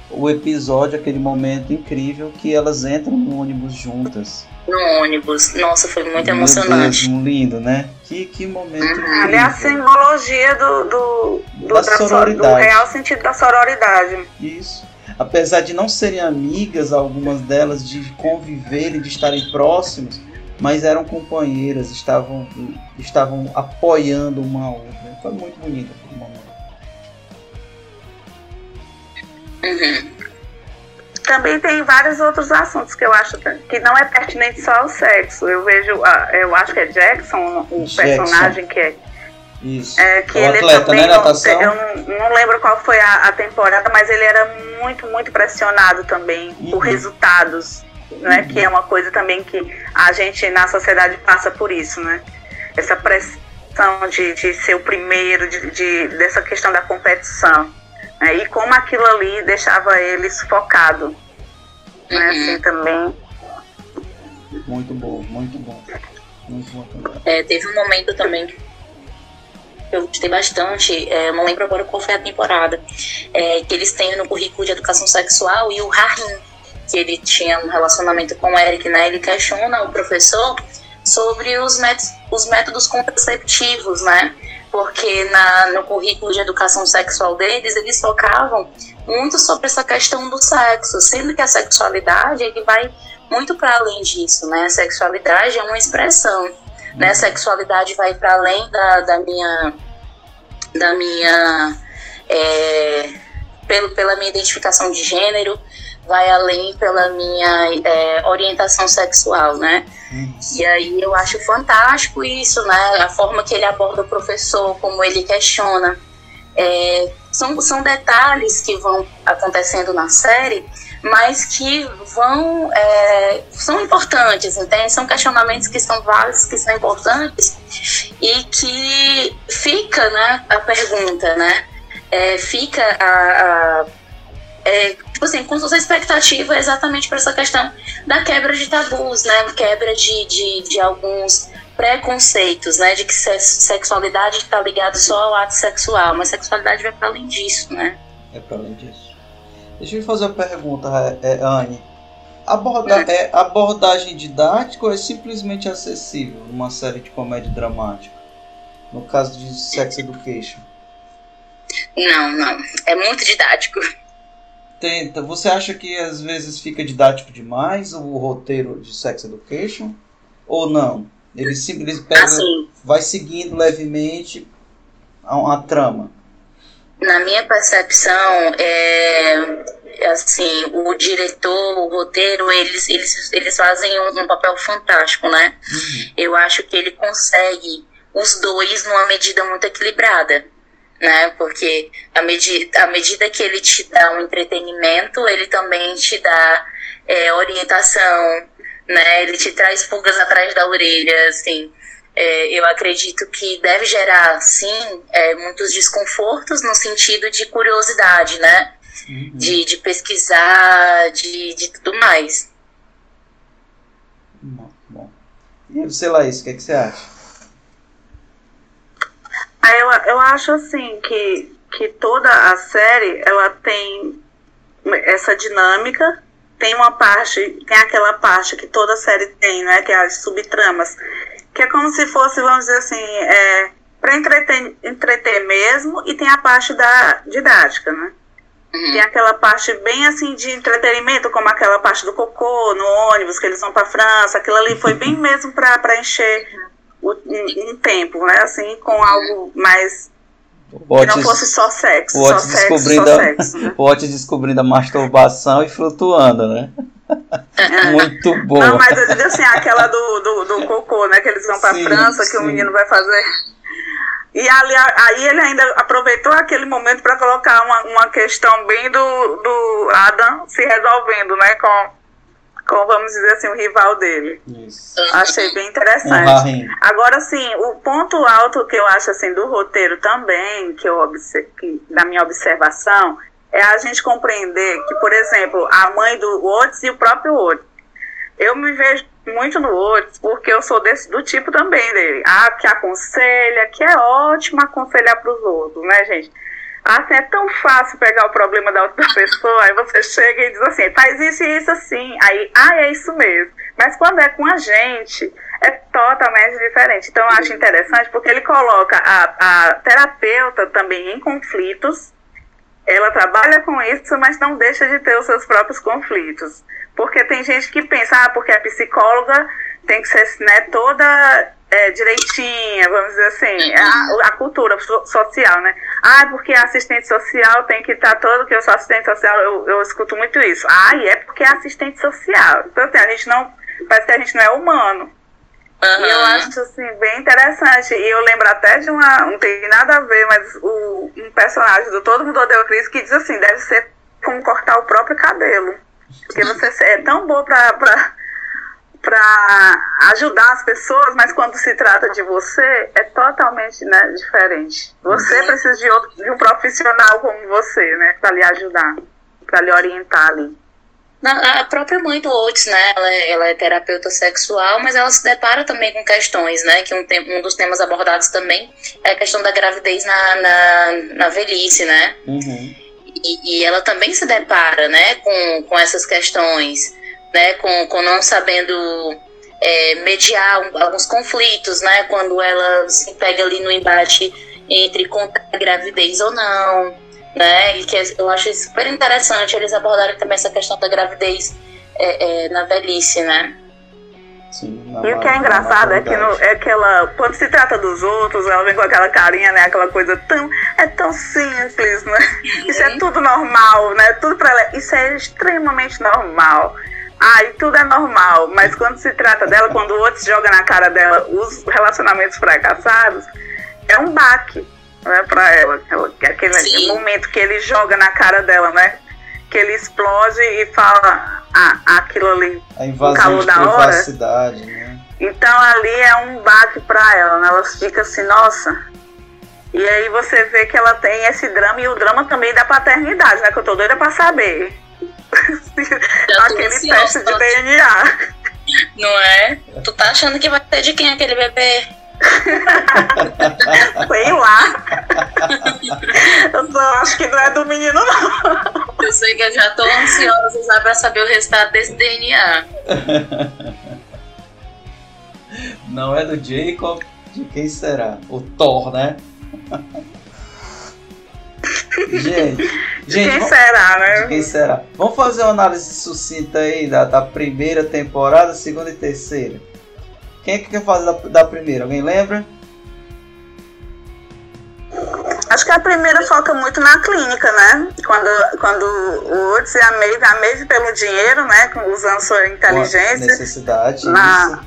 o episódio, aquele momento incrível que elas entram no ônibus juntas. No ônibus, nossa, foi muito Meu emocionante. Deus, lindo, né? Que, que momento uhum. incrível. Ali é a simbologia do, do, do, da, da sororidade. do real sentido da sororidade. Isso apesar de não serem amigas, algumas delas de conviverem, de estarem próximas, mas eram companheiras, estavam, estavam apoiando uma a outra. Foi muito bonito aquele momento. Uhum. Também tem vários outros assuntos que eu acho que não é pertinente só ao sexo. Eu vejo, ah, eu acho que é Jackson, o Jackson. personagem que é isso. É, que o ele atleta, também, né, natação? Eu não, não, lembro qual foi a, a, temporada, mas ele era muito, muito pressionado também uhum. por resultados né? Uhum. Que é uma coisa também que a gente na sociedade passa por isso, né? Essa pressão de, de ser o primeiro, de, de dessa questão da competição. Né? E como aquilo ali deixava ele sufocado. Né? Uhum. Assim também. Muito bom, muito bom. Muito bom também. É, teve um momento também que eu gostei bastante, é, não lembro agora qual foi a temporada, é, que eles têm no currículo de educação sexual e o Rahim que ele tinha um relacionamento com o Eric, né? Ele questiona o professor sobre os métodos, os métodos contraceptivos, né? Porque na, no currículo de educação sexual deles, eles focavam muito sobre essa questão do sexo, sendo que a sexualidade ele vai muito para além disso, né? A sexualidade é uma expressão, né? A sexualidade vai para além da, da minha da minha é, pelo, pela minha identificação de gênero, vai além pela minha é, orientação sexual, né? E aí eu acho fantástico isso, né? A forma que ele aborda o professor, como ele questiona. É, são, são detalhes que vão acontecendo na série, mas que vão é, são importantes, entende? São questionamentos que são válidos, que são importantes e que fica, né, a pergunta, né? É, fica a, a é, tipo assim, com sua expectativa exatamente para essa questão da quebra de tabus, né? Quebra de, de, de alguns preconceitos, né? De que sexualidade está ligada só ao ato sexual, mas sexualidade vai para além disso, né? É para além disso. Deixa eu fazer uma pergunta, é, é, Anne. Aborda, hum. é abordagem didática ou é simplesmente acessível numa série de comédia dramática? No caso de Sex Education. Não, não. É muito didático tenta. Você acha que às vezes fica didático demais o roteiro de Sex Education? Ou não? Ele simplesmente pega, assim, vai seguindo levemente a, a, trama. Na minha percepção, é, assim, o diretor, o roteiro, eles, eles, eles fazem um, um papel fantástico, né? Uhum. Eu acho que ele consegue os dois numa medida muito equilibrada né? Porque à medida, à medida que ele te dá um entretenimento, ele também te dá é, orientação, né? Ele te traz pulgas atrás da orelha, assim. É, eu acredito que deve gerar, sim, é, muitos desconfortos no sentido de curiosidade, né? Uhum. De, de pesquisar, de, de tudo mais. Bom, bom. E você, Laís, o que, é que você acha? Eu, eu acho assim que, que toda a série ela tem essa dinâmica, tem uma parte, tem aquela parte que toda série tem, né? Que é as subtramas, que é como se fosse, vamos dizer assim, é, para entreter, entreter mesmo, e tem a parte da didática, né? Uhum. Tem aquela parte bem assim de entretenimento, como aquela parte do cocô no ônibus, que eles vão para França, aquilo ali foi bem mesmo para encher um, tempo, né? Assim, com algo mais que não fosse só sexo. O Otis descobrindo, só sexo, né? o Otis descobrindo a masturbação e flutuando, né? Muito bom. Não, mas eu digo assim, aquela do, do, do cocô, né? Que eles vão pra sim, França, sim. que o menino vai fazer. E ali, aí ele ainda aproveitou aquele momento para colocar uma, uma questão bem do, do Adam se resolvendo, né? Com, como vamos dizer assim, o rival dele. Isso. Achei bem interessante. Um Agora, sim, o ponto alto que eu acho assim do roteiro também, que eu que, da minha observação, é a gente compreender que, por exemplo, a mãe do Otis e o próprio Otis. Eu me vejo muito no Otis porque eu sou desse do tipo também dele. Ah, que aconselha, que é ótimo aconselhar para os outros, né, gente? Assim, é tão fácil pegar o problema da outra pessoa, aí você chega e diz assim, faz isso e isso assim. Aí, ah, é isso mesmo. Mas quando é com a gente, é totalmente diferente. Então, eu acho interessante porque ele coloca a, a terapeuta também em conflitos. Ela trabalha com isso, mas não deixa de ter os seus próprios conflitos. Porque tem gente que pensa, ah, porque a psicóloga tem que ser né, toda é, direitinha, vamos dizer assim, é a, a, cultura social, né? Ah, porque assistente social tem que estar todo, que eu sou assistente social, eu, eu escuto muito isso. Ah, e é porque é assistente social. Então, assim, a gente não, parece que a gente não é humano. Uhum. E eu acho, assim, bem interessante. E eu lembro até de uma, não tem nada a ver, mas o, um personagem do Todo Mundo Odeia o Cris que diz assim, deve ser como cortar o próprio cabelo. Porque você é tão boa pra, pra para ajudar as pessoas, mas quando se trata de você, é totalmente né, diferente. Você uhum. precisa de, outro, de um profissional como você, né, para lhe ajudar, para lhe orientar ali. a própria mãe do Oates, né, ela é, ela é, terapeuta sexual, mas ela se depara também com questões, né, que um, um dos temas abordados também é a questão da gravidez na, na, na velhice, né. Uhum. E, e, ela também se depara, né, com, com essas questões né, com, com não sabendo é, mediar alguns conflitos, né, quando ela se pega ali no embate entre contar a gravidez ou não, né, e que eu acho super interessante eles abordarem também essa questão da gravidez é, é, na velhice, né. Sim, e o que é engraçado é que, no, é que ela, quando se trata dos outros, ela vem com aquela carinha, né? Aquela coisa tão. É tão simples, né? Isso é uhum. tudo normal, né? Tudo pra ela. Isso é extremamente normal. Ah, e tudo é normal, mas quando se trata dela, quando o outro joga na cara dela os relacionamentos fracassados, é um baque, né, pra ela. Aquele Sim. momento que ele joga na cara dela, né? que ele explode e fala ah, aquilo ali. A invasão de privacidade, né? Então ali é um baque pra ela, né? Ela fica assim, nossa. E aí você vê que ela tem esse drama e o drama também da paternidade, né? Que eu tô doida pra saber. Aquele teste de DNA. Não é? Tu tá achando que vai ter de quem aquele bebê? sei lá. eu só acho que não é do menino, não. Eu sei que eu já tô ansiosa já pra saber o resultado desse DNA. Não é do Jacob, de quem será? O Thor, né? Gente, gente, quem vamos, será, né? Quem será? Vamos fazer uma análise sucinta aí da, da primeira temporada, segunda e terceira. Quem é que quer fazer da, da primeira? Alguém lembra? Acho que a primeira foca muito na clínica, né? Quando, quando o Woods e a Maeve, a Maeve pelo dinheiro, né? Usando sua inteligência. Necessidade. Na,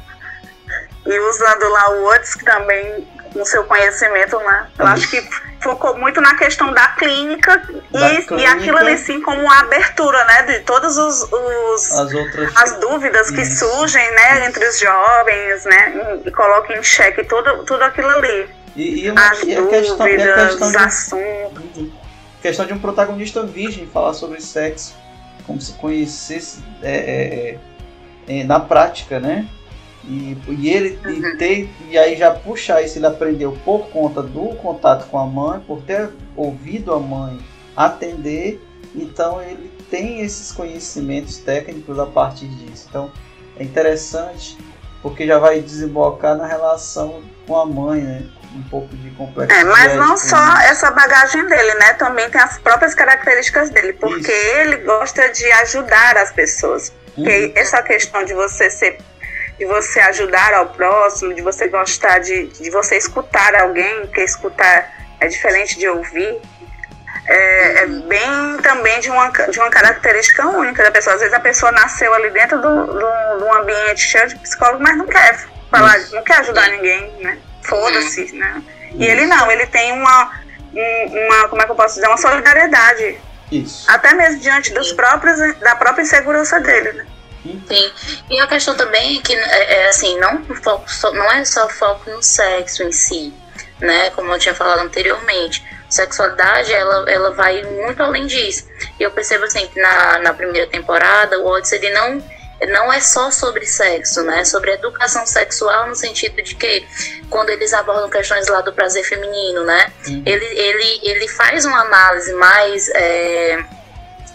e usando lá o Woods, que também com seu conhecimento, né? Eu acho que focou muito na questão da clínica, Da e, clínica. e aquilo ali sim como uma abertura, né? De todas os, os- As outras. as dúvidas que Isso. surgem, né? Entre os jovens, né? E coloca em xeque tudo, tudo aquilo ali. E, e, uma, As e a questão, e a dúvidas, questão os de, assuntos. questão de um protagonista virgem falar sobre sexo, como se conhecesse é, é, é, na prática, né? E, e ele e, ter, e aí já puxar isso, ele aprendeu por conta do contato com a mãe, por ter ouvido a mãe atender, então ele tem esses conhecimentos técnicos a partir disso. Então é interessante porque já vai desembocar na relação com a mãe, né? Um pouco de É, complexidade. mas não só isso. essa bagagem dele, né? Também tem as próprias características dele, porque ele gosta de ajudar as pessoas. Porque essa questão de você ser, de você ajudar ao próximo, de você gostar de, de você escutar alguém, porque escutar é diferente de ouvir. É, é bem também de uma, de uma característica única da pessoa. Às vezes a pessoa nasceu ali dentro do, do, de um ambiente cheio de psicólogo, mas não quer falar, não quer ajudar ninguém, né? Foda-se, né? E ele não, ele tem uma, um- uma, como é que eu posso dizer, uma solidariedade. Isso. Até mesmo diante dos próprios, da própria insegurança dele, né? Sim. E a questão também é que é, é assim, não, foco não é só foco no sexo em si, né? Como eu tinha falado anteriormente. Sexualidade, ela, ela vai muito além disso. E eu percebo assim que na, na primeira temporada, o Odyssey, ele não, não é só sobre sexo, né? É sobre educação sexual no sentido de que quando eles abordam questões lá do prazer feminino, né? Ele, ele, ele faz uma análise mais... é,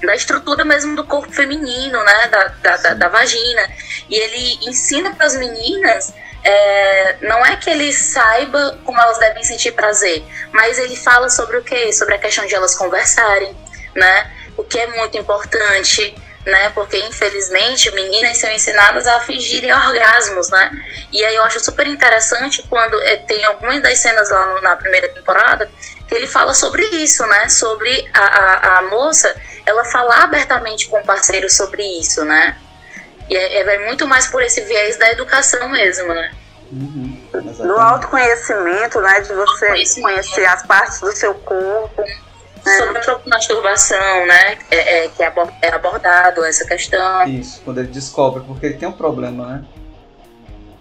da estrutura mesmo do corpo feminino, né, da, da, da, da vagina. E ele ensina para as meninas, é, não é que ele saiba como elas devem sentir prazer, mas ele fala sobre o quê? Sobre a questão de elas conversarem, né, o que é muito importante, né, porque infelizmente meninas são ensinadas a fingirem orgasmos, né, e aí eu acho super interessante quando é, tem algumas das cenas lá no- na primeira temporada que ele fala sobre isso, né, sobre a, a, a moça ela falar abertamente com o parceiro sobre isso, né? E é, é muito mais por esse viés da educação mesmo, né? Uhum, Do autoconhecimento, né? De você conhecer as partes do seu corpo. Sobre a própria masturbação, né? É, é, que é é abordado essa questão. Isso, quando ele descobre, porque ele tem um problema, né?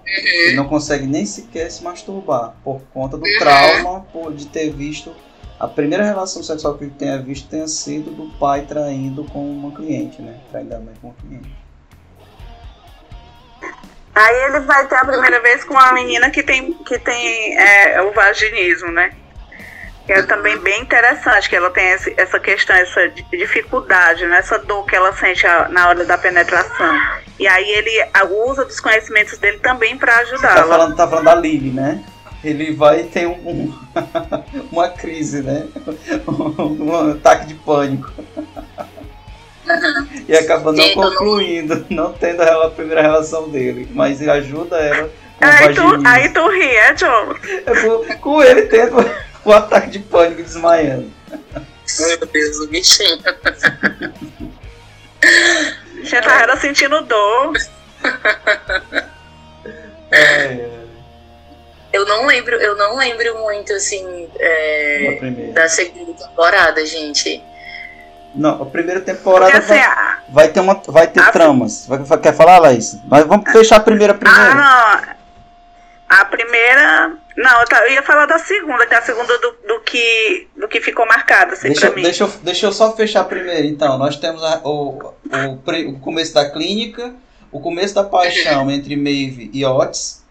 Ele não consegue nem sequer se masturbar por conta do trauma por, de ter visto a primeira relação sexual que ele tenha visto tenha sido do pai traindo com uma cliente, né? Traindo a mãe com uma cliente. Aí ele vai ter a primeira vez com uma menina que tem, que tem é, o vaginismo, né? Que é também bem interessante, que ela tem esse- essa questão, essa di- dificuldade, né? essa dor que ela sente na hora da penetração. E aí ele usa dos conhecimentos dele também para Tá ajudá-la. falando, tá falando da Lily, né? Ele vai ter um, um- uma crise, né? um ataque de pânico. E acaba não concluindo, não tendo a primeira relação dele. Mas ele ajuda ela com Aí tu, aí tu ri, é, John? É com, com ele tendo o ataque de pânico desmaiando. Meu Deus, o bichinho. Já tá sentindo dor. É, Eu não lembro, eu não lembro muito, assim, é, da primeira. da segunda temporada, gente. Não, a primeira temporada Porque, assim, vai, vai ter, uma, vai ter a- tramas. Vai, vai- quer falar, Laís? Mas vamos fechar a primeira primeiro. Ah, não. A primeira. Não, eu, ia falar da segunda, que é a segunda do, do que, do que ficou marcado, assim, Deixa, mim. deixa, eu, deixa eu só fechar primeiro. Então, nós temos a- o, o, pre- o começo da clínica, o começo da paixão entre Maeve e Otis,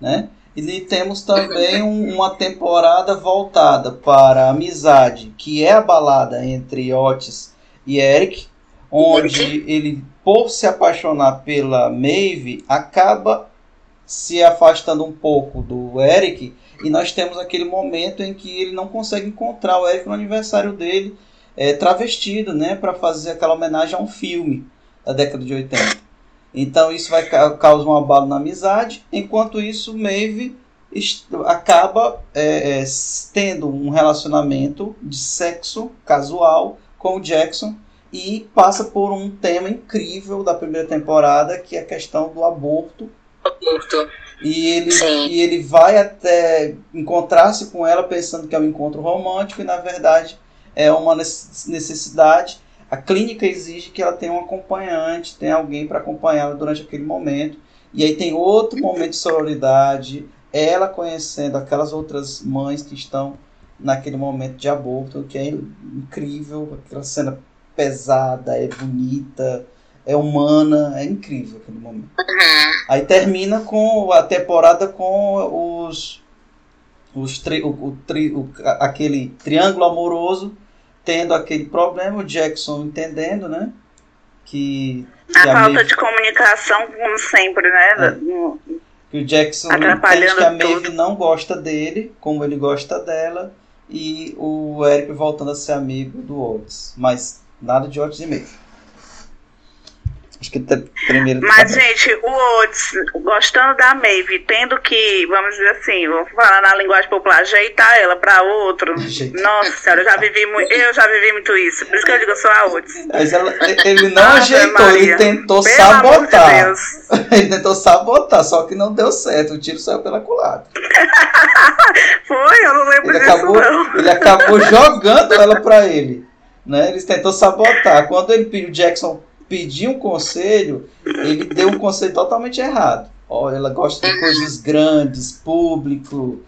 né? E temos também um- uma temporada voltada para a amizade, que é abalada entre Otis e Eric, onde ele, por se apaixonar pela Maeve, acaba se afastando um pouco do Eric e nós temos aquele momento em que ele não consegue encontrar o Eric no aniversário dele é, travestido, né, para fazer aquela homenagem a um filme da década de 80. Então isso vai ca- causar um abalo na amizade, enquanto isso Maeve acaba é, é, tendo um relacionamento de sexo casual com o Jackson e passa por um tema incrível da primeira temporada que é a questão do aborto Curto. e ele, Sim. e ele vai até encontrar-se com ela pensando que é um encontro romântico e na verdade é uma necess- necessidade. A clínica exige que ela tenha um acompanhante, tenha alguém para acompanhá-la durante aquele momento. E aí tem outro momento de sororidade, ela conhecendo aquelas outras mães que estão naquele momento de aborto, que é incrível, aquela cena pesada, é bonita, é humana, é incrível aquele momento. Uhum. Aí termina com a temporada com os, os tri, o, o tri, o- aquele triângulo amoroso tendo aquele problema, o Jackson entendendo, né? Que, A que a falta Maeve- de comunicação, como sempre, né? É. Que o Jackson entende que a Maeve tudo. não gosta dele, como ele gosta dela, e o Eric voltando a ser amigo do Otis. Mas nada de Otis e Maeve. Acho que tá primeiro. Mas, gente, o Otis, gostando da Maeve, tendo que, vamos dizer assim, vou falar na linguagem popular, ajeitar ela pra outro. Nossa senhora, eu já vivi muito, eu já vivi muito isso. Por isso que eu digo, eu sou a Otis. Mas ela- ele não Ave ajeitou, ele Maria. tentou Pelo de sabotar. Deus. Ele tentou sabotar, só que não deu certo. O tiro saiu pela culatra. Foi, eu não lembro Ele disso, acabou, não. ele acabou jogando ela pra ele. Né? Ele tentou sabotar. Quando ele pediu, Jackson pediu um conselho, ele deu um conselho totalmente errado. Ó, ela gosta de coisas grandes, público.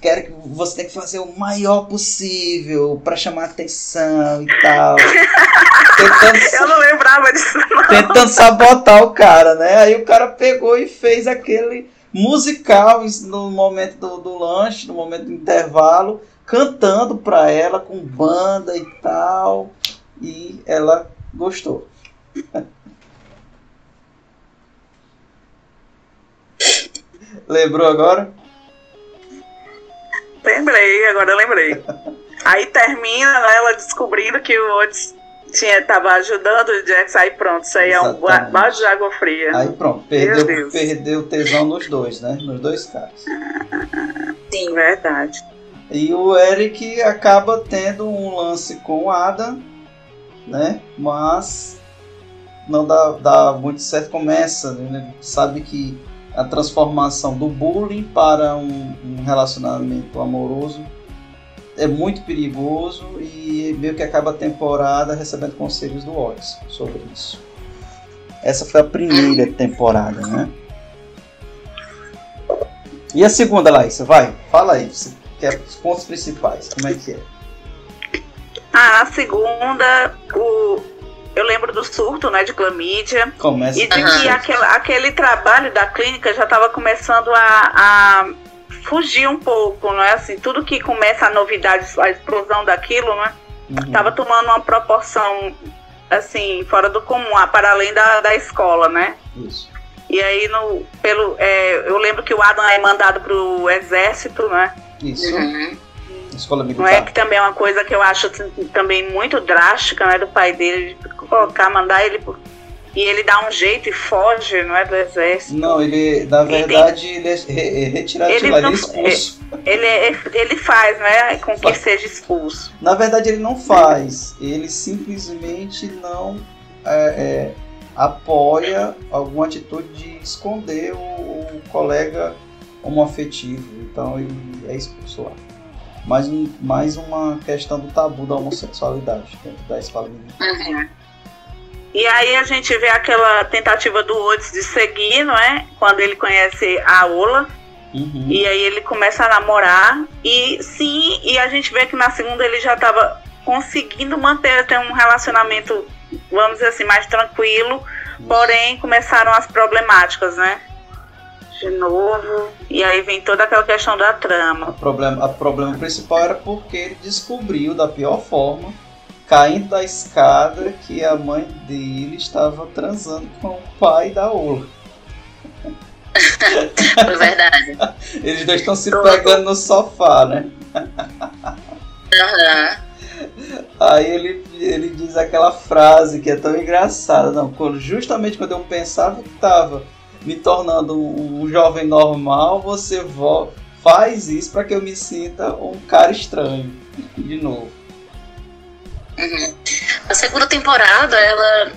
Quero que você tem que fazer o maior possível pra chamar atenção e tal. Tentando Eu não lembrava disso, não. tentando sabotar o cara, né? Aí o cara pegou e fez aquele musical no momento do, do lanche, no momento do intervalo, cantando pra ela com banda e tal. E ela gostou. Lembrou agora? Lembrei, agora eu lembrei. Aí termina né, ela descobrindo que o Otis tinha, tava ajudando o Jackson, aí pronto, isso aí é um ba- Exatamente. balde de água fria. Aí pronto, perdeu, perdeu tesão nos dois, né? Nos dois caras. Sim, verdade. E o Eric acaba tendo um lance com o Adam, né? Mas não dá, dá muito certo. Começa, né? sabe que a transformação do bullying para um, um relacionamento amoroso é muito perigoso e meio que acaba a temporada recebendo conselhos do Otis sobre isso. Essa foi a primeira temporada, né? E a segunda, Laís? Vai, fala aí. Você quer os pontos principais? Como é que é? Ah, na segunda, o, eu lembro do surto, né, de clamídia. Começa E de que aquele, aquele trabalho da clínica já estava começando a, a fugir um pouco, não é assim? Tudo que começa a novidade, a explosão daquilo, né? Uhum. Tava tomando uma proporção assim, fora do comum, para além da, da escola, né? Isso. E aí no, pelo, é, eu lembro que o Adam é mandado pro exército, né? Isso. Uhum. Escola Não é militar. que também é uma coisa que eu acho assim, também muito drástica, né, do pai dele, de colocar, mandar ele pro- e ele dá um jeito e foge, não é, do exército. Não, ele, na Ele tem- verdade, ele é re- é retirado de Ele lá, ele é não- expulso. Ele, é- ele faz, né, com que Faz. seja expulso. Na verdade, ele não faz. Ele simplesmente não é, é, apoia alguma atitude de esconder o, o colega homoafetivo. Então, ele é expulso lá. mais, um, mais uma questão do tabu da homossexualidade dentro da escola Uhum. E aí a gente vê aquela tentativa do Otis de seguir, não é? Quando ele conhece a Ola. Uhum. E aí ele começa a namorar. E sim, e a gente vê que na segunda ele já estava conseguindo manter até um relacionamento, vamos dizer assim, mais tranquilo. Porém, começaram as problemáticas, né? De novo. E aí vem toda aquela questão da trama. O problema, o problema principal era porque ele descobriu da pior forma caindo da escada que a mãe dele estava transando com o pai da Ola. Foi verdade. Eles dois estão se pegando no sofá, né? Uhum. Aí ele, ele diz aquela frase que é tão engraçada. Não, quando, justamente quando eu pensava que estava me tornando um, um, jovem normal, você faz isso para que eu me sinta um cara estranho. De novo. Uhum. A segunda temporada, ela,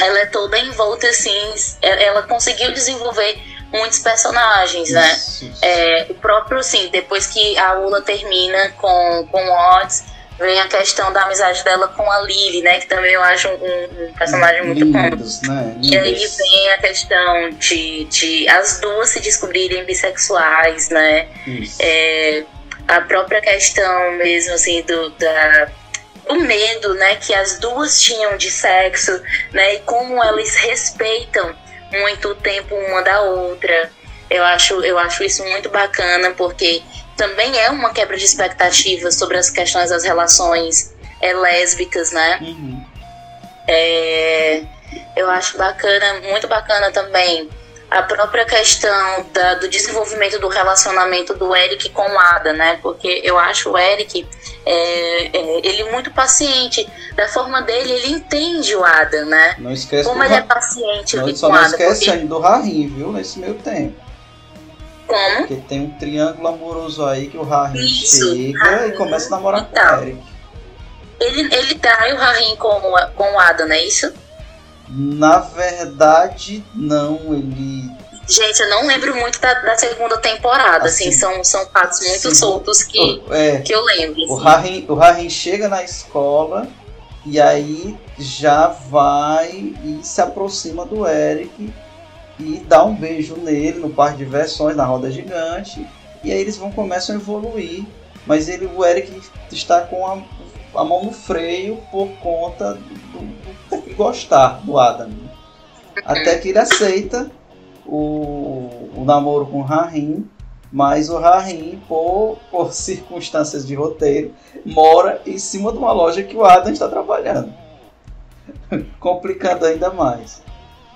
ela é toda envolta assim. Ela conseguiu desenvolver muitos personagens, né? É, o próprio, assim, depois que a Ula termina com, com o Odds, vem a questão da amizade dela com a Lily, né? Que também eu acho um, um personagem muito Lindos, bom. Né? E aí vem a questão de, de as duas se descobrirem bissexuais, né? É, a própria questão mesmo, assim, do, da o medo, né, que as duas tinham de sexo, né, e como elas respeitam muito o tempo uma da outra. Eu acho, eu acho isso muito bacana porque também é uma quebra de expectativas sobre as questões das relações é, lésbicas, né? Uhum. É, eu acho bacana, muito bacana também a própria questão da, do desenvolvimento do relacionamento do Eric com o Ada, né? Porque eu acho o Eric é, é, ele muito paciente. Da forma dele, ele entende o Ada, né? Não esquece Como ele é paciente não, só com não Ada. esquece porque... do Rahim, viu? Nesse meio tempo. Como? Porque tem um triângulo amoroso aí que o Rahim chega Rahim. e começa a namorar então, com o Eric. Ele, ele trai o Rahim com, com o Ada, não é isso? Na verdade, não. Ele. Gente, eu não lembro muito da, da segunda temporada, assim, assim, são, são fatos muito sim. soltos que, é, que eu lembro. O, Harry, o Harry chega na escola e aí já vai e se aproxima do Eric e dá um beijo nele no parque de diversões, na roda gigante. E aí eles vão começam a evoluir. Mas ele, o Eric está com a, a mão no freio por conta do, do gostar do Adam. Até que ele aceita o, o namoro com o Rahim, mas o Rahim, por, por circunstâncias de roteiro, mora em cima de uma loja que o Adam está trabalhando. Complicando ainda mais.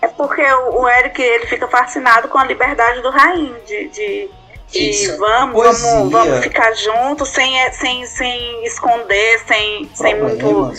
É porque o Eric ele fica fascinado com a liberdade do Rahim, de, de e vamos, vamos, vamos ficar juntos sem, sem, sem esconder, sem, sem muito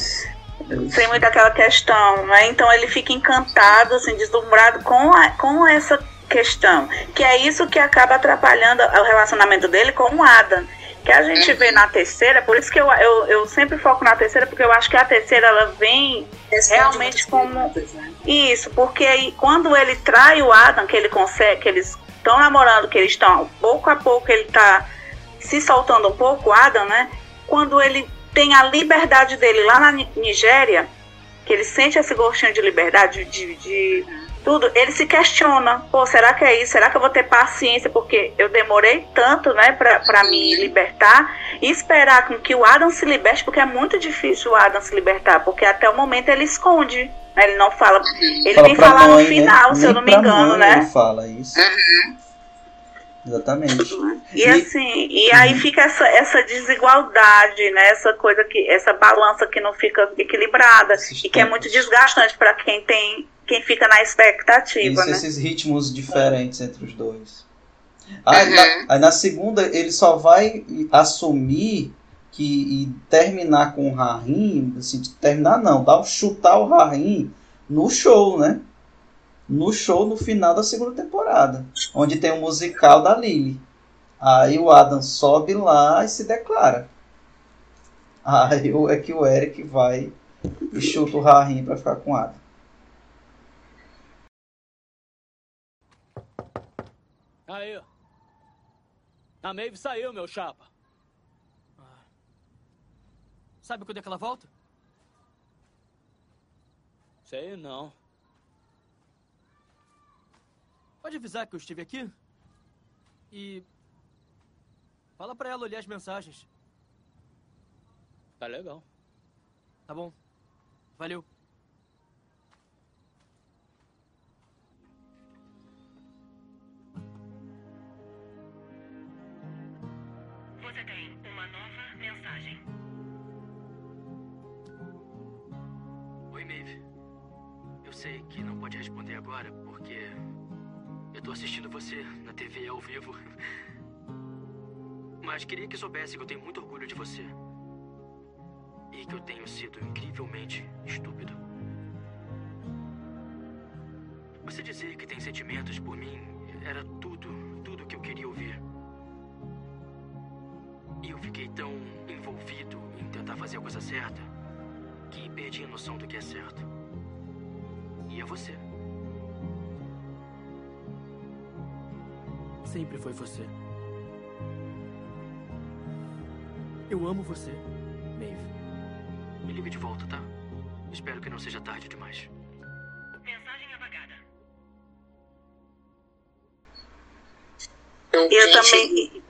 sem muito aquela questão, né? Então ele fica encantado, assim, deslumbrado com, a, com essa questão, que é isso que acaba atrapalhando o relacionamento dele com o Adam. Que a gente vê na terceira, por isso que eu, eu, eu sempre foco na terceira, porque eu acho que a terceira ela vem realmente como. Né? Isso, porque aí, quando ele trai o Adam, que ele consegue, que eles estão namorando, que eles estão, pouco a pouco ele está se soltando um pouco, o Adam, né? Quando ele tem a liberdade dele lá na Nigéria, que ele sente esse gostinho de liberdade, de, de tudo, ele se questiona, pô, será que é isso? Será que eu vou ter paciência? Porque eu demorei tanto, né, pra, pra me libertar e esperar com que o Adam se liberte, porque é muito difícil o Adam se libertar, porque até o momento ele esconde, né, ele não fala, ele fala vem falar mãe, no final, né? se eu não me engano, mãe né? Ele fala isso. Exatamente. E, assim, e aí fica essa, essa desigualdade, né? Essa coisa que, essa balança que não fica equilibrada e que é muito desgastante para quem tem, quem fica na expectativa, Isso, né? esses ritmos diferentes entre os dois. Aí, na, aí na segunda ele só vai assumir que e terminar com o Rahim, assim, terminar não, dar, chutar o Rahim no show, né? No show no final da segunda temporada, onde tem o um musical da Lily. Aí o Adam sobe lá e se declara. Aí é que o Eric vai e chuta o Rahim pra ficar com o Adam. Aí. A Maeve saiu, meu chapa. Sabe quando é que ela volta? Sei não. Pode avisar que eu estive aqui? E. Fala pra ela olhar as mensagens. Tá legal. Tá bom. Valeu. Você tem uma nova mensagem. Oi, Maeve. Eu sei que não pode responder agora porque eu tô assistindo você na TV ao vivo. Mas queria que soubesse que eu tenho muito orgulho de você. E que eu tenho sido incrivelmente estúpido. Você dizer que tem sentimentos por mim era tudo, tudo que eu queria ouvir. E eu fiquei tão envolvido em tentar fazer a coisa certa que perdi a noção do que é certo. E é você. Sempre foi você. Eu amo você, Maeve. Me liga de volta, tá? Espero que não seja tarde demais. Mensagem apagada. Eu também.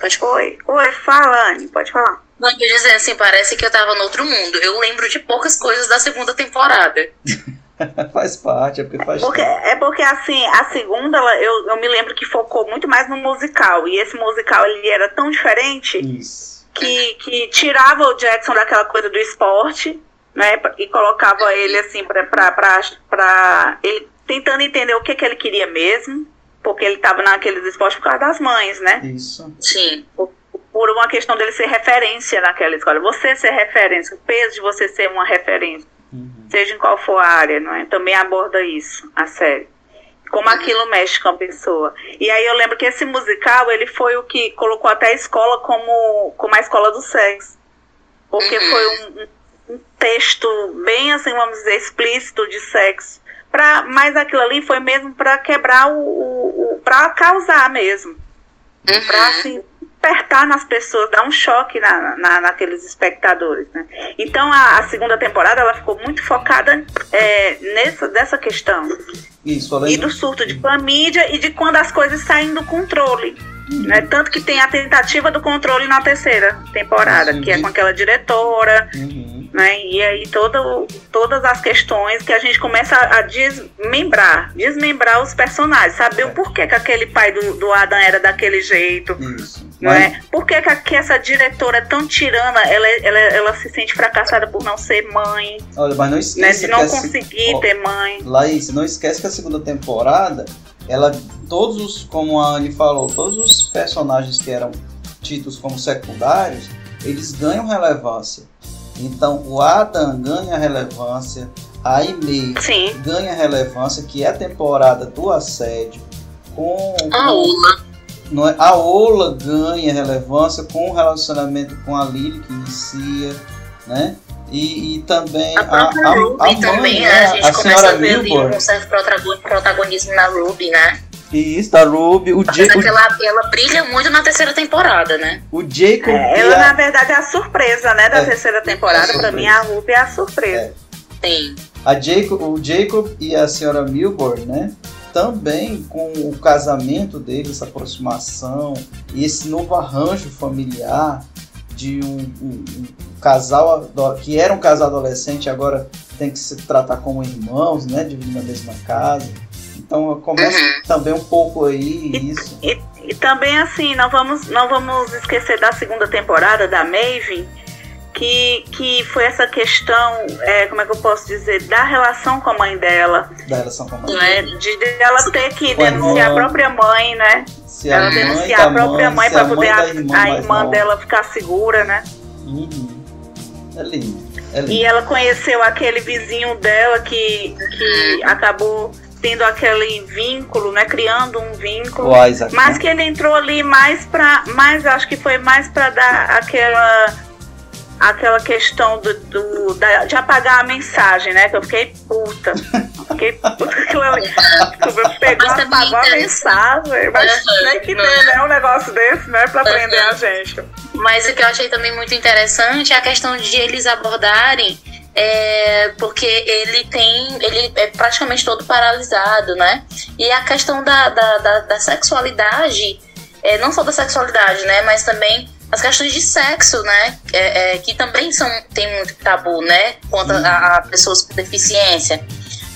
Pode Oi, oi, fala, Anne, pode falar. Não, eu ia dizer assim, parece que eu tava no outro mundo. Eu lembro de poucas coisas da segunda temporada. faz parte, é porque faz Porque, parte. é porque, assim, a segunda, ela- eu, eu me lembro que focou muito mais no musical. E esse musical, ele era tão diferente Isso. que, que tirava o Jackson daquela coisa do esporte, né? E colocava ele, assim, pra, pra, pra, pra ele tentando entender o que, que ele queria mesmo. Porque ele tava naqueles esportes por causa das mães, né? Isso. Sim. por por uma questão dele ser referência naquela escola. Você ser referência, o peso de você ser uma referência, seja em qual for a área, não é? Também aborda isso, a série. Como aquilo mexe com a pessoa. E aí eu lembro que esse musical, ele foi o que colocou até a escola como, como a escola do sexo. Porque foi um, um- um texto bem, assim, vamos dizer, explícito de sexo. Pra, mas aquilo ali foi mesmo para quebrar o, o, o para causar mesmo. Pra assim, despertar nas pessoas, dar um choque na, na, naqueles espectadores, né? Então a, a segunda temporada ela ficou muito focada é, nessa dessa questão Isso, além e do surto de clamídia e de quando as coisas saem do controle. Né? Tanto que tem a tentativa do controle na terceira temporada, que é com aquela diretora, né? E aí todo, todas as questões que a gente começa a desmembrar, desmembrar os personagens, saber o porquê que aquele pai do, do Adam era daquele jeito. Não é? Por que, que, essa diretora tão tirana, ela, ela, ela se sente fracassada por não ser mãe, Olha, mas não né? não que a se- conseguir ó, ter mãe. Laís, não esquece que a segunda temporada, ela, todos os, como a Anne falou, todos os personagens que eram tidos como secundários, eles ganham relevância. Então o Adam ganha relevância, a Aimee ganha relevância, que é a temporada do assédio, com, A Ola. é? A Ola ganha relevância com o relacionamento com a Lily que inicia, né? E, e também a, própria a, Ruby a mãe, também, né? né? A gente a começa senhora a ver ali Milburn. um certo protagon- protagonismo na Ruby, né? E isso, a Ruby, o, Ja- Apesar que ela, ela brilha muito na terceira temporada, né? o, Jacob É, e ela, a- na verdade, é a surpresa, né, da É, terceira é temporada. a Pra mim, a Ruby é a surpresa. Sim. A Jacob, o Jacob e a senhora Milburn, né? Também com o casamento deles, essa aproximação e esse novo arranjo familiar de um, um- um casal que era um casal adolescente agora tem que se tratar como irmãos, né? Dividindo a mesma casa. Então começa também um pouco aí isso. E, e também, assim, não vamos, não vamos esquecer da segunda temporada da Maven, que, que foi essa questão, é, como é que eu posso dizer, da relação com a mãe dela. Da relação com a mãe. Né? De, de ela ter que Com a denunciar a irmã. própria mãe, né? Se a ela mãe denunciar a própria mãe, mãe para a poder a, irmã a irmã dela ficar segura, né? Uhum. É lindo. É lindo. E ela conheceu aquele vizinho dela que, que acabou tendo aquele vínculo, né? Criando um vínculo. Mas né? que ele entrou ali mais pra. Mais, acho que foi mais pra dar aquela. Aquela questão do, do- da- de apagar a mensagem, né? Que eu fiquei puta. Fiquei puta que ali. Pegou, apagou a mensagem. Mas tem que ter, é? né? Um negócio desse, né? Pra prender a gente. Mas o que eu achei também muito interessante é a questão de eles abordarem, é, porque ele tem, ele é praticamente todo paralisado, né? E a questão da, da, da, da sexualidade, é, não só da sexualidade, né? Mas também as questões de sexo, né? É, é, que também são, tem muito tabu, né? Quanto a, a pessoas com deficiência,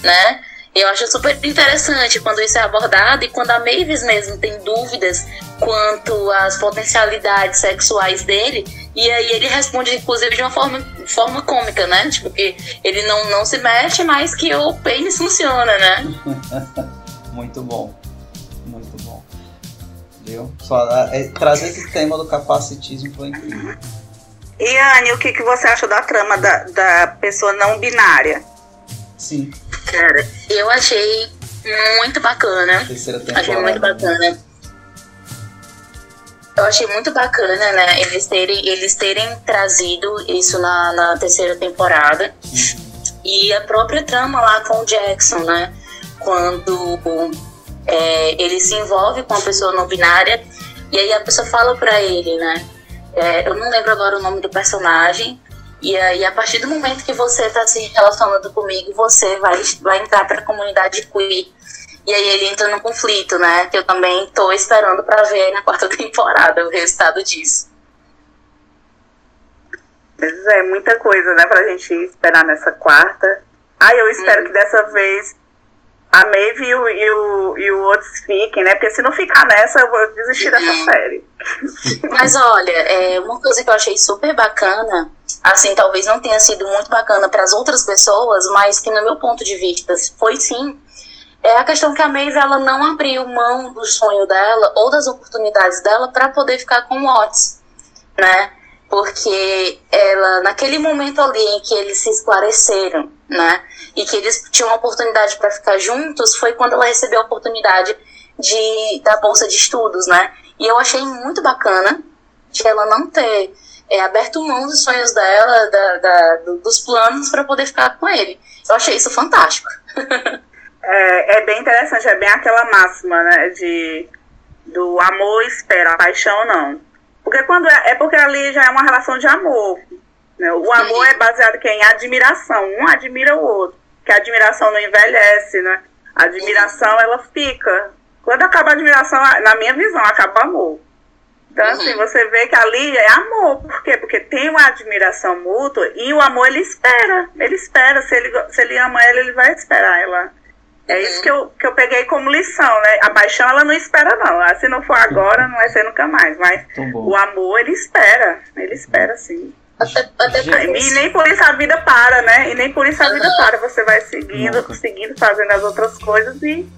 né? Eu acho super interessante quando isso é abordado e quando a Mavis mesmo tem dúvidas quanto às potencialidades sexuais dele. E aí ele responde, inclusive, de uma forma, forma cômica, né? Tipo, que ele não, não se mexe, mas que o pênis funciona, né? Muito bom. Viu? Só, é, trazer esse tema do capacitismo foi incrível. E Anne, o que, que você acha da trama da, da pessoa não binária? Sim. Cara, eu achei muito bacana. Terceira Achei muito bacana. Eu achei muito bacana, né? Eles terem, eles terem trazido isso na, na terceira temporada. E a própria trama lá com o Jackson, né? Quando é, ele se envolve com uma pessoa não binária e aí a pessoa fala pra ele, né? É, eu não lembro agora o nome do personagem, e aí, a partir do momento que você está se relacionando comigo, você vai, vai entrar para a comunidade queer. E aí ele entra no conflito, né? Que eu também estou esperando para ver aí na quarta temporada o resultado disso. Pois é, muita coisa, né, pra gente esperar nessa quarta. Ah, eu espero que dessa vez a Maeve e o, e o, e o Otis fiquem, né? Porque se não ficar nessa, eu vou desistir dessa série. Mas olha, é, uma coisa que eu achei super bacana, assim, talvez não tenha sido muito bacana para as outras pessoas, mas que no meu ponto de vista foi sim, é a questão que a Maeve ela não abriu mão do sonho dela ou das oportunidades dela para poder ficar com o Otis, né? Porque ela, naquele momento ali em que eles se esclareceram, né? E que eles tinham uma oportunidade para ficar juntos, foi quando ela recebeu a oportunidade de, da bolsa de estudos, né? E eu achei muito bacana de ela não ter é, aberto mão dos sonhos dela, da, da, dos planos para poder ficar com ele. Eu achei isso fantástico. é, é bem interessante, é bem aquela máxima, né? De do amor espera, a paixão não. Porque quando é, é porque ali já é uma relação de amor. Né? O amor é baseado em admiração. Um admira o outro. Que a admiração não envelhece, né? A admiração ela fica. Quando acaba a admiração, na minha visão, acaba o amor. Então, Uhum. assim, você vê que ali é amor. Por quê? Porque tem uma admiração mútua e o amor, ele espera. Ele espera. Se ele, se ele ama ela, ele vai esperar ela. É isso que eu, que eu peguei como lição, né? A paixão, ela não espera, não. Ah, Se não for agora, não vai ser nunca mais. Mas o amor, ele espera. Ele espera, sim. Até, até E nem por isso a vida para, né? E nem por isso a vida para. Você vai seguindo, Nunca. seguindo, fazendo as outras coisas e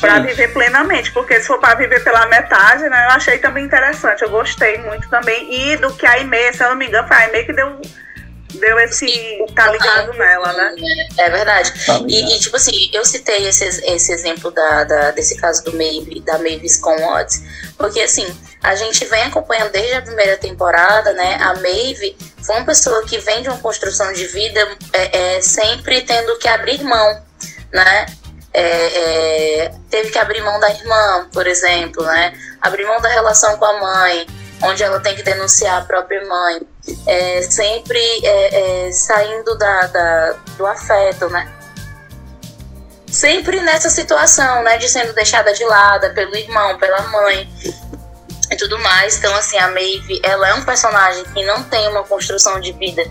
pra Gente, viver plenamente. Porque se for pra viver pela metade, né? Eu achei também interessante. Eu gostei muito também. E do que a Aimee, se eu não me engano, foi a Aimee que deu, deu esse. tá ligado nela, né? É verdade. Tá. E, e, tipo assim, eu citei esse, esse exemplo da, da- desse caso do Maeve, da Mavis com o Otis, porque assim, a gente vem acompanhando desde a primeira temporada, né? A Maeve foi uma pessoa que vem de uma construção de vida é, é, sempre tendo que abrir mão, né? É, é, teve que abrir mão da irmã, por exemplo, né? Abrir mão da relação com a mãe, onde ela tem que denunciar a própria mãe. É, sempre é, é, saindo da, da- do afeto, né? Sempre nessa situação, né? De sendo deixada de lado pelo irmão, pela mãe e tudo mais. Então, assim, a Maeve, ela é um personagem que não tem uma construção de vida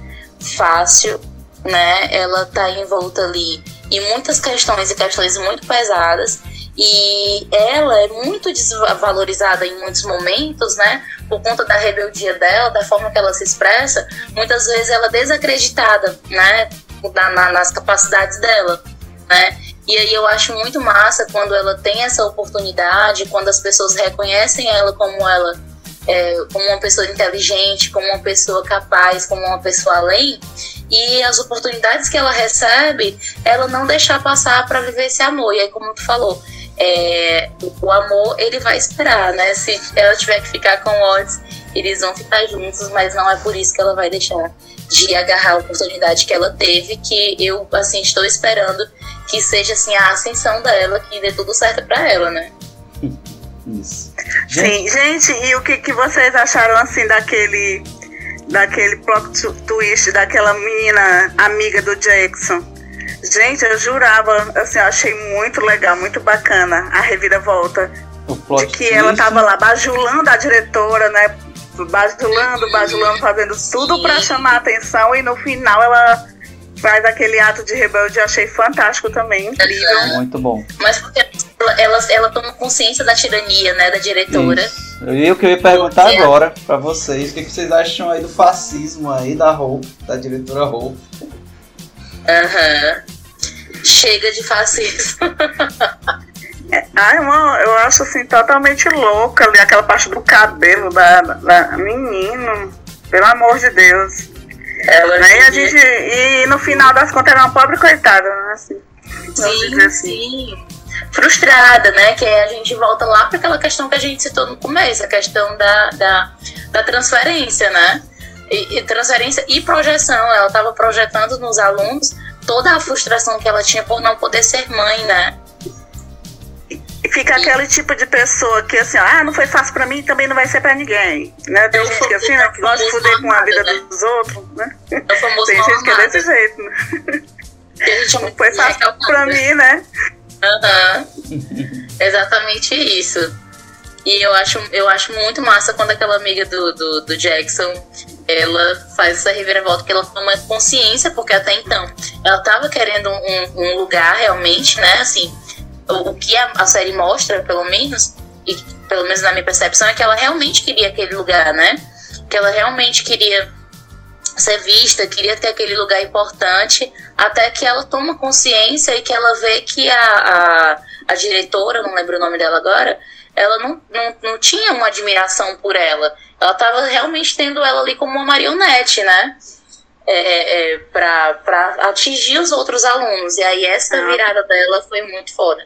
fácil, né? Ela tá envolta ali em muitas questões e questões muito pesadas. E ela é muito desvalorizada em muitos momentos, né? Por conta da rebeldia dela, da forma que ela se expressa. Muitas vezes ela é desacreditada, né? Na- na- nas capacidades dela, né? E aí eu acho muito massa quando ela tem essa oportunidade, quando as pessoas reconhecem ela como ela, é, como uma pessoa inteligente, como uma pessoa capaz, como uma pessoa além, e as oportunidades que ela recebe, ela não deixar passar para viver esse amor. E aí, como tu falou, é, o amor ele vai esperar, né? Se ela tiver que ficar com o Otis, eles vão ficar juntos, mas não é por isso que ela vai deixar de agarrar a oportunidade que ela teve, que eu assim estou esperando que seja assim a ascensão dela, que dê tudo certo para ela, né? Isso. Sim, gente, e o que, que vocês acharam assim daquele daquele plot twist daquela menina amiga do Jackson? Gente, eu jurava, assim, eu achei muito legal, muito bacana a reviravolta. De que ela tava lá bajulando a diretora, né? Bajulando, bajulando, fazendo tudo pra chamar a atenção e no final ela faz aquele ato de rebelde, eu achei fantástico também, incrível. Muito bom. Mas porque ela, ela, ela toma consciência da tirania, né, da diretora. Isso. E o que eu ia perguntar agora pra vocês, o que, que vocês acham aí do fascismo aí da Hope, da diretora Hope? Aham. Chega de fascismo. Ai, mano, eu acho assim totalmente louca ali, aquela parte do cabelo da, da menino. Pelo amor de Deus. Ela né? e, a gente, e no final das contas ela é uma pobre coitada, né? Assim, sim, assim. sim. Frustrada, né? Que a gente volta lá para aquela questão que a gente citou no começo, a questão da, da, da transferência, né? E, e transferência e projeção. Ela estava projetando nos alunos toda a frustração que ela tinha por não poder ser mãe, né? E fica aquele tipo de pessoa que assim, ah, não foi fácil pra mim, também não vai ser pra ninguém. Né? Tem gente que assim, né, que gosta de fuder com a vida né? dos outros, né? Tem gente que é desse jeito, né? Não foi fácil pra mim, né? Uhum. Exatamente isso. E eu acho, eu acho muito massa quando aquela amiga do, do, do Jackson ela faz essa reviravolta, que ela toma consciência, porque até então ela tava querendo um, um lugar realmente, né? Assim, o, que a, a, série mostra, pelo menos, e pelo menos na minha percepção, é que ela realmente queria aquele lugar, né? Que ela realmente queria ser vista, queria ter aquele lugar importante, até que ela toma consciência e que ela vê que a, a, a diretora, não lembro o nome dela agora, ela não, não, não tinha uma admiração por ela. Ela estava realmente tendo ela ali como uma marionete, né? É, é, é para atingir os outros alunos. E aí essa ah. virada dela foi muito foda.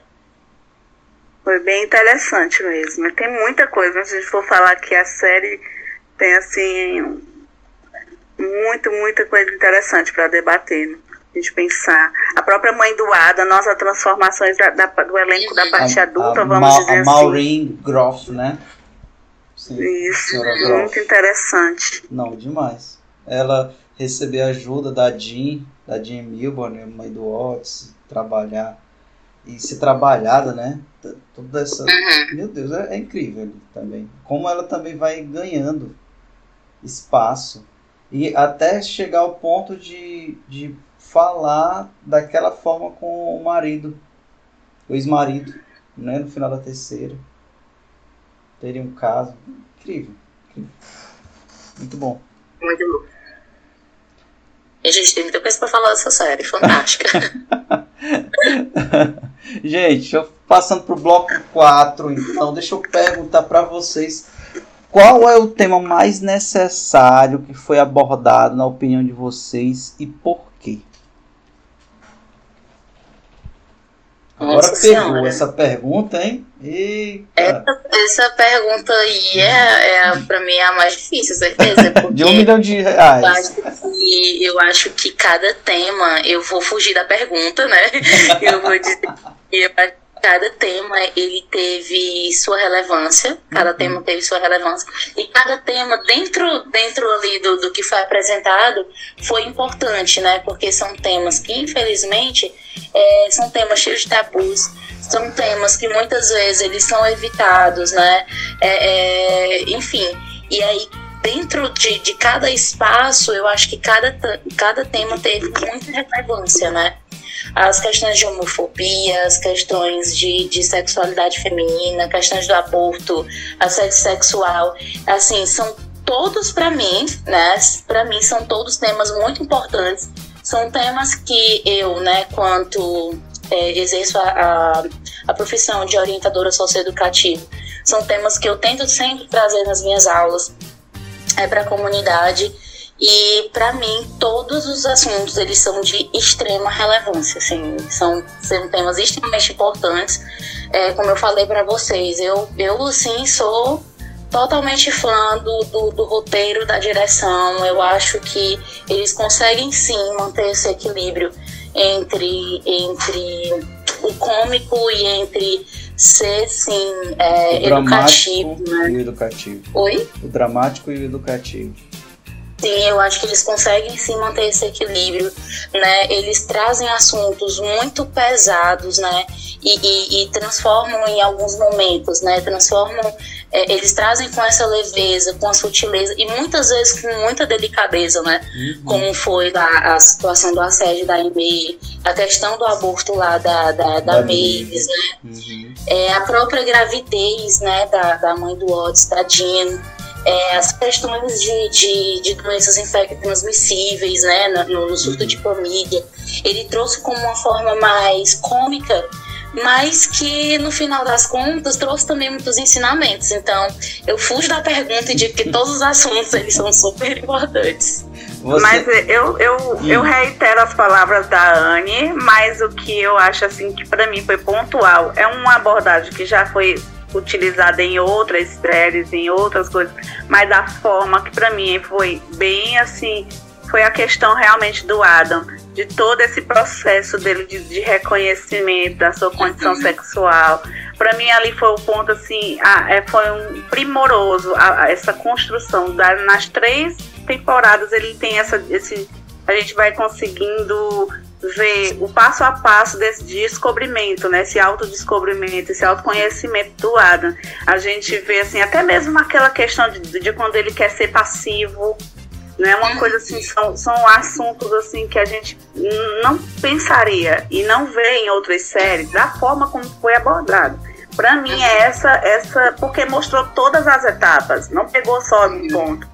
Foi bem interessante mesmo. Tem muita coisa. Se a gente for falar que a série tem assim muito, muita coisa interessante para debater. Né? A gente pensar. A própria mãe do Ada, nossas transformações da, da, do elenco da parte a, adulta, a, vamos Ma dizer a assim. Maureen Groff, né? Sim, Isso, muito interessante. Não, demais. Ela receber ajuda da Jean, da Jean Milburn, mãe do Otis, trabalhar e ser trabalhada, né? Toda essa. Uhum. Meu Deus, é, é, incrível também. Como ela também vai ganhando espaço. E até chegar ao ponto de, de falar daquela forma com o marido, o ex-marido, né? No final da terceira. Teria um caso. Incrível. incrível. Muito bom. Muito bom. E a gente tem muita coisa pra falar dessa série, fantástica. gente, eu passando pro bloco 4, então, deixa eu perguntar para vocês qual é o tema mais necessário que foi abordado na opinião de vocês e por quê? Agora Nossa pegou senhora. essa pergunta, hein? Essa, essa pergunta aí é, é para mim é a mais difícil, certeza. de um milhão de reais. Eu acho, que, eu acho que cada tema, eu vou fugir da pergunta, né? Eu vou dizer que cada tema ele teve sua relevância, cada uhum. tema teve sua relevância e cada tema dentro dentro ali do, do que foi apresentado foi importante, né? Porque são temas que infelizmente é, são temas cheios de tabus, são temas que muitas vezes eles são evitados, né? É, é, enfim, e aí dentro de, de cada espaço, eu acho que cada, cada tema teve muita relevância, né? As questões de homofobia, as questões de, de sexualidade feminina, questões do aborto, assédio sexual, assim, são todos para mim, né? Para mim são todos temas muito importantes. São temas que eu, né, quanto é, exerço a, a, a, profissão de orientadora socioeducativa, são temas que eu tento sempre trazer nas minhas aulas é, para a comunidade e para mim todos os assuntos eles são de extrema relevância, assim, são, são temas extremamente importantes. É, como eu falei para vocês, eu eu assim sou totalmente fã do, do, do, roteiro, da direção. Eu acho que eles conseguem sim manter esse equilíbrio entre, entre o cômico e entre ser, sim, é, o dramático educativo, né? e o educativo. Oi? O dramático e o educativo. Sim, eu acho que eles conseguem sim manter esse equilíbrio, né? Eles trazem assuntos muito pesados, né? E, e, e transformam em alguns momentos, né? Transformam, é, eles trazem com essa leveza, com a sutileza e muitas vezes com muita delicadeza, né? Como foi a, a situação do assédio da Amy, a questão do aborto lá da, da, da, Da Mavis, né? É, a própria gravidez, né? Da, da mãe do Otis, da Jean é, as questões de, de, de doenças infecto-transmissíveis, né, no, no surto de família, ele trouxe como uma forma mais cômica, mas que no final das contas trouxe também muitos ensinamentos. Então, eu fujo da pergunta e digo que todos os assuntos eles são super importantes. Mas eu, eu, eu reitero as palavras da Anne, mas o que eu acho assim que para mim foi pontual é uma abordagem que já foi utilizada em outras séries, em outras coisas, mas a forma que para mim foi bem assim, foi a questão realmente do Adam, de todo esse processo dele de, de reconhecimento da sua condição sexual. Para mim ali foi o ponto assim, a, é, foi um primoroso a, a essa construção da, nas três temporadas ele tem essa esse a gente vai conseguindo ver o passo a passo desse descobrimento, né? Esse autodescobrimento, esse autoconhecimento do Adam. A gente vê assim, até mesmo aquela questão de, de quando ele quer ser passivo, não é uma coisa assim, são, são assuntos assim que a gente não pensaria e não vê em outras séries da forma como foi abordado. Para mim é essa essa porque mostrou todas as etapas, não pegou só um ponto.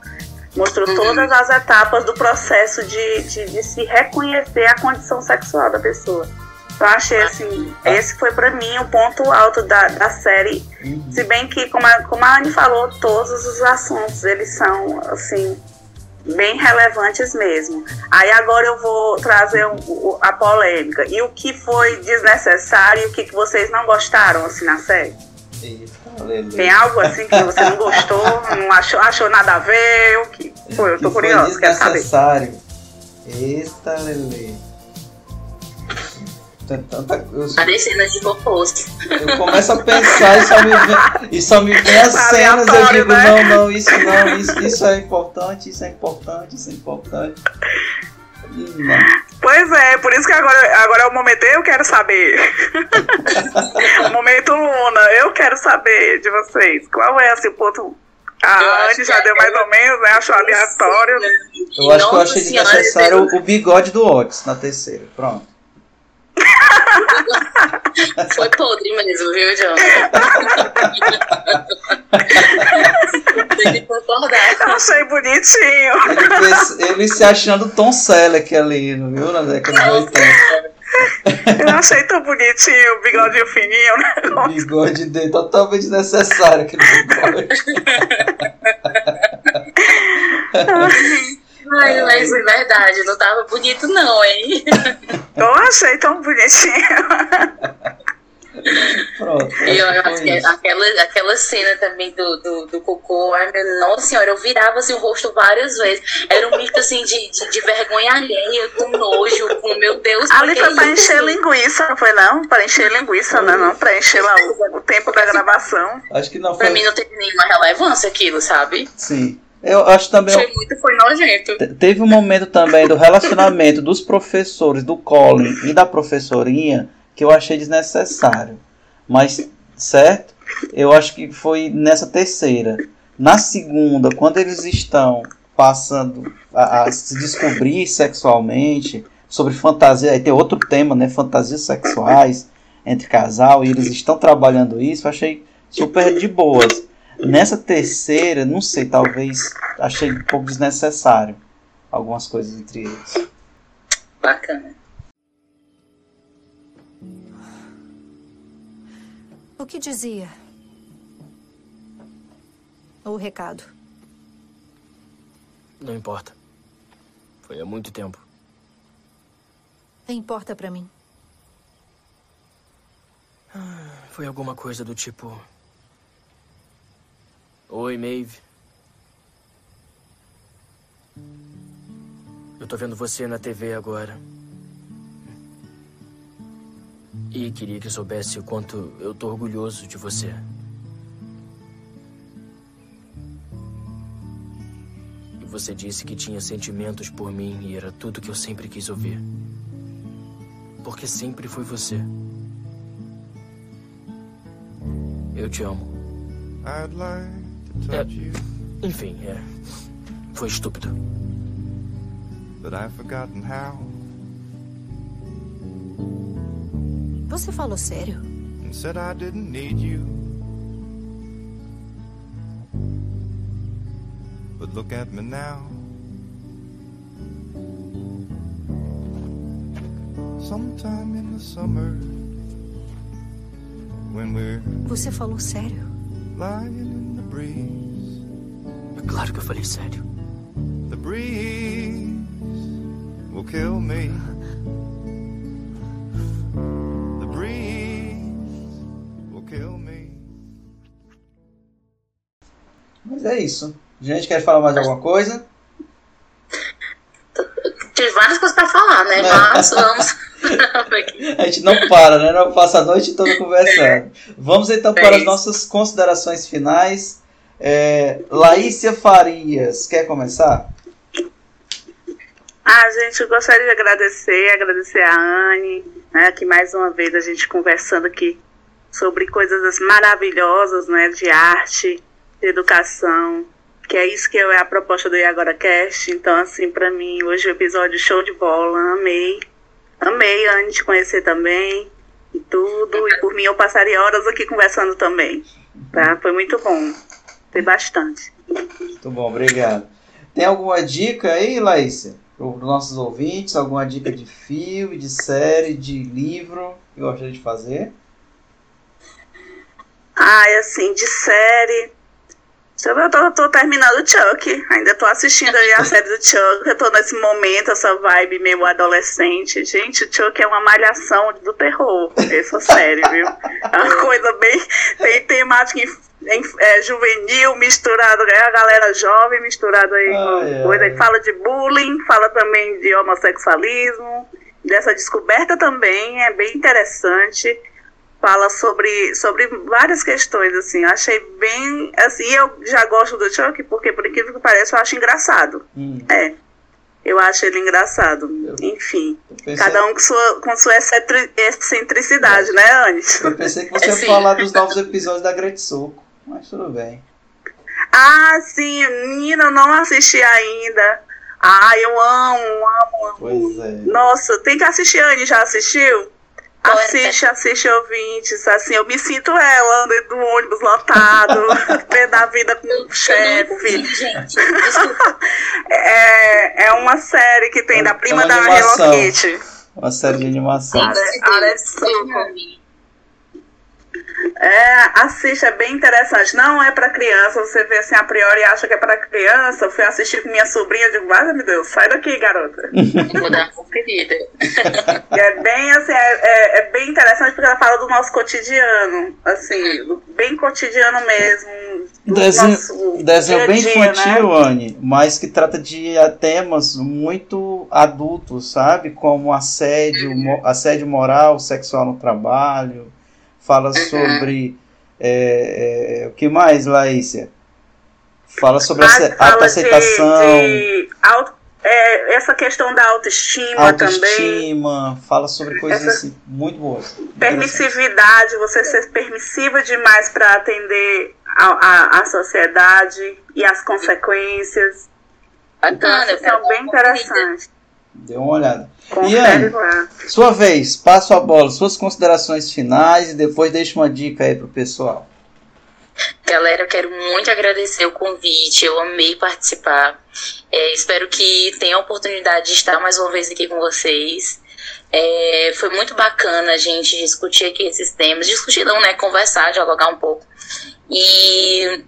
Mostrou todas as etapas do processo de, de, de se reconhecer a condição sexual da pessoa. Então achei assim, esse foi para mim o ponto alto da, da série. Se bem que, como a, como a Anne falou, todos os assuntos eles são assim bem relevantes mesmo. Aí agora eu vou trazer o- o- a polêmica. E o que foi desnecessário e o que, que vocês não gostaram assim na série? Tem algo assim que você não gostou, não achou, achou nada a ver? O que foi? Eu tô Que foi curiosa, quero saber. desnecessário. Eita, Lele. Tem tanta- Eu, A cena de composto. eu começo a pensar e só me vem, e só me vem as cenas eu digo, né? não, não, isso não, isso, isso é importante, isso é importante, isso é importante. Pois é, por isso que agora, agora é o momento eu quero saber. momento Luna, eu quero saber de vocês. Qual é assim, o ponto. A Anne já deu mais ou menos, né? Achou aleatório. Eu acho que eu achei desnecessário o bigode do Otis na terceira. Pronto. Foi podre mesmo, viu, John? Tem que concordar. Eu achei bonitinho. Ele, fez- ele se achando Tom Selleck ali, não viu? Na década de 80. Eu achei tão bonitinho, o bigodinho fininho, né? O bigode dele totalmente desnecessário aquele bigode. Ai, mas é verdade, não tava bonito não, hein? Eu achei tão bonitinho. Pronto. E isso. aquela, aquela cena também do, do, do cocô, ai meu nossa senhora, eu virava assim o rosto várias vezes. Era um mito assim de, de, de vergonha alheia, com nojo, com meu Deus. Ali foi pra isso? encher linguiça, não foi não? Pra encher linguiça, não, não. Pra encher lá o, o tempo da gravação. Acho que não Pra foi. mim não teve nenhuma relevância aquilo, sabe? Sim. Eu acho também. Foi muito, foi nojento. Te- Teve um momento também do relacionamento dos professores, do Colin e da professorinha, que eu achei desnecessário. Mas, certo? Eu acho que foi nessa terceira. Na segunda, quando eles estão passando a, a se descobrir sexualmente, sobre fantasia, aí tem outro tema, né? Fantasias sexuais entre casal, e eles estão trabalhando isso, eu achei super de boas. Nessa terceira, não sei, talvez achei um pouco desnecessário algumas coisas entre eles. Bacana. O que dizia? O recado. Não importa. Foi há muito tempo. Importa pra mim. Foi alguma coisa do tipo. Oi, Maeve. Eu tô vendo você na TV agora. E queria que soubesse o quanto eu tô orgulhoso de você. E você disse que tinha sentimentos por mim e era tudo que eu sempre quis ouvir. Porque sempre fui você. Eu te amo. É, enfim, é. Foi estúpido. But I've forgotten how. Você falou sério? And said I didn't need you. But look at me now. Sometime in the summer, when we're Você falou sério? lying in breeze, É claro que eu falei sério. the breeze will kill me. The breeze will kill me. Mas é isso. Gente, quer falar mais alguma coisa? Tive várias coisas pra falar, né? Mas vamos. A gente não para, né? Não passa a noite toda conversando. Vamos então para as nossas considerações finais. É, Laícia Farias, quer começar? Ah, gente, eu gostaria de agradecer, agradecer a Anne, né, que mais uma vez a gente conversando aqui sobre coisas maravilhosas, né, de arte, de educação, que é isso que é a proposta do E Agora Cast. Então, assim, para mim, hoje o episódio show de bola, amei. Amei, Anne, te conhecer também e tudo. E por mim, eu passaria horas aqui conversando também, tá? Foi muito bom. Tem bastante. Muito bom, obrigado. Tem alguma dica aí, Laícia, para os nossos ouvintes? Alguma dica de filme, de série, de livro que gostaria de fazer? Ai, assim, de série. Eu tô, tô terminando o Chuck. Ainda tô assistindo aí a série do Chuck. Eu tô nesse momento, essa vibe meio adolescente. Gente, o Chuck é uma malhação do terror. Essa série, viu? É uma coisa bem. Tem temática em, é, juvenil, misturado, é a galera jovem, misturado aí coisa. Fala de bullying, fala também de homossexualismo, dessa descoberta também, é bem interessante fala sobre, sobre várias questões, assim, eu achei bem, assim, eu já gosto do Chuck, porque por incrível que pareça, eu acho engraçado, Hum, é, eu acho ele engraçado, enfim, pensei- cada um com sua, com sua excentri- excentricidade, né, Anne? Eu pensei que você ia falar dos novos episódios da Grande Soco, mas tudo bem. Ah, sim, menina, eu não assisti ainda, ah, eu amo, amo, amo, Pois é. Nossa, tem que assistir, Anne, já assistiu? Assiste, assiste ouvintes, assim, eu me sinto ela dentro do ônibus lotado, tendo a vida com o chefe. É, é uma série que tem da prima uma da animação. Hello Kitty. Uma série de animação. É, assiste, é bem interessante. Não é pra criança, você vê assim a priori e acha que é pra criança. Eu fui assistir com minha sobrinha e digo, ai meu Deus, sai daqui, garota. Vou dar uma conferida. É bem assim, é, é, é bem interessante porque ela fala do nosso cotidiano, assim, do- bem cotidiano mesmo. Desenho, nosso desenho bem dia dia, infantil, né? Anne, mas que trata de temas muito adultos, sabe? Como assédio, assédio moral, sexual no trabalho. Fala sobre. é, é, o que mais, Laícia? Fala sobre fala autoaceitação, de, de auto- é, essa questão da autoestima, também. autoestima, fala sobre coisas Essa- assim, muito boas. Permissividade, você ser permissiva demais para atender a, a, a sociedade e as consequências. Então, Bacana, essas são bem interessantes. Dê uma olhada. Confere Iane, lá. sua vez, passo a bola, suas considerações finais e depois deixa uma dica aí pro pessoal. Galera, eu quero muito agradecer o convite, eu amei participar. É, espero que tenha a oportunidade de estar mais uma vez aqui com vocês. É, foi muito bacana a gente discutir aqui esses temas, discutir não, né? Conversar, dialogar um pouco. E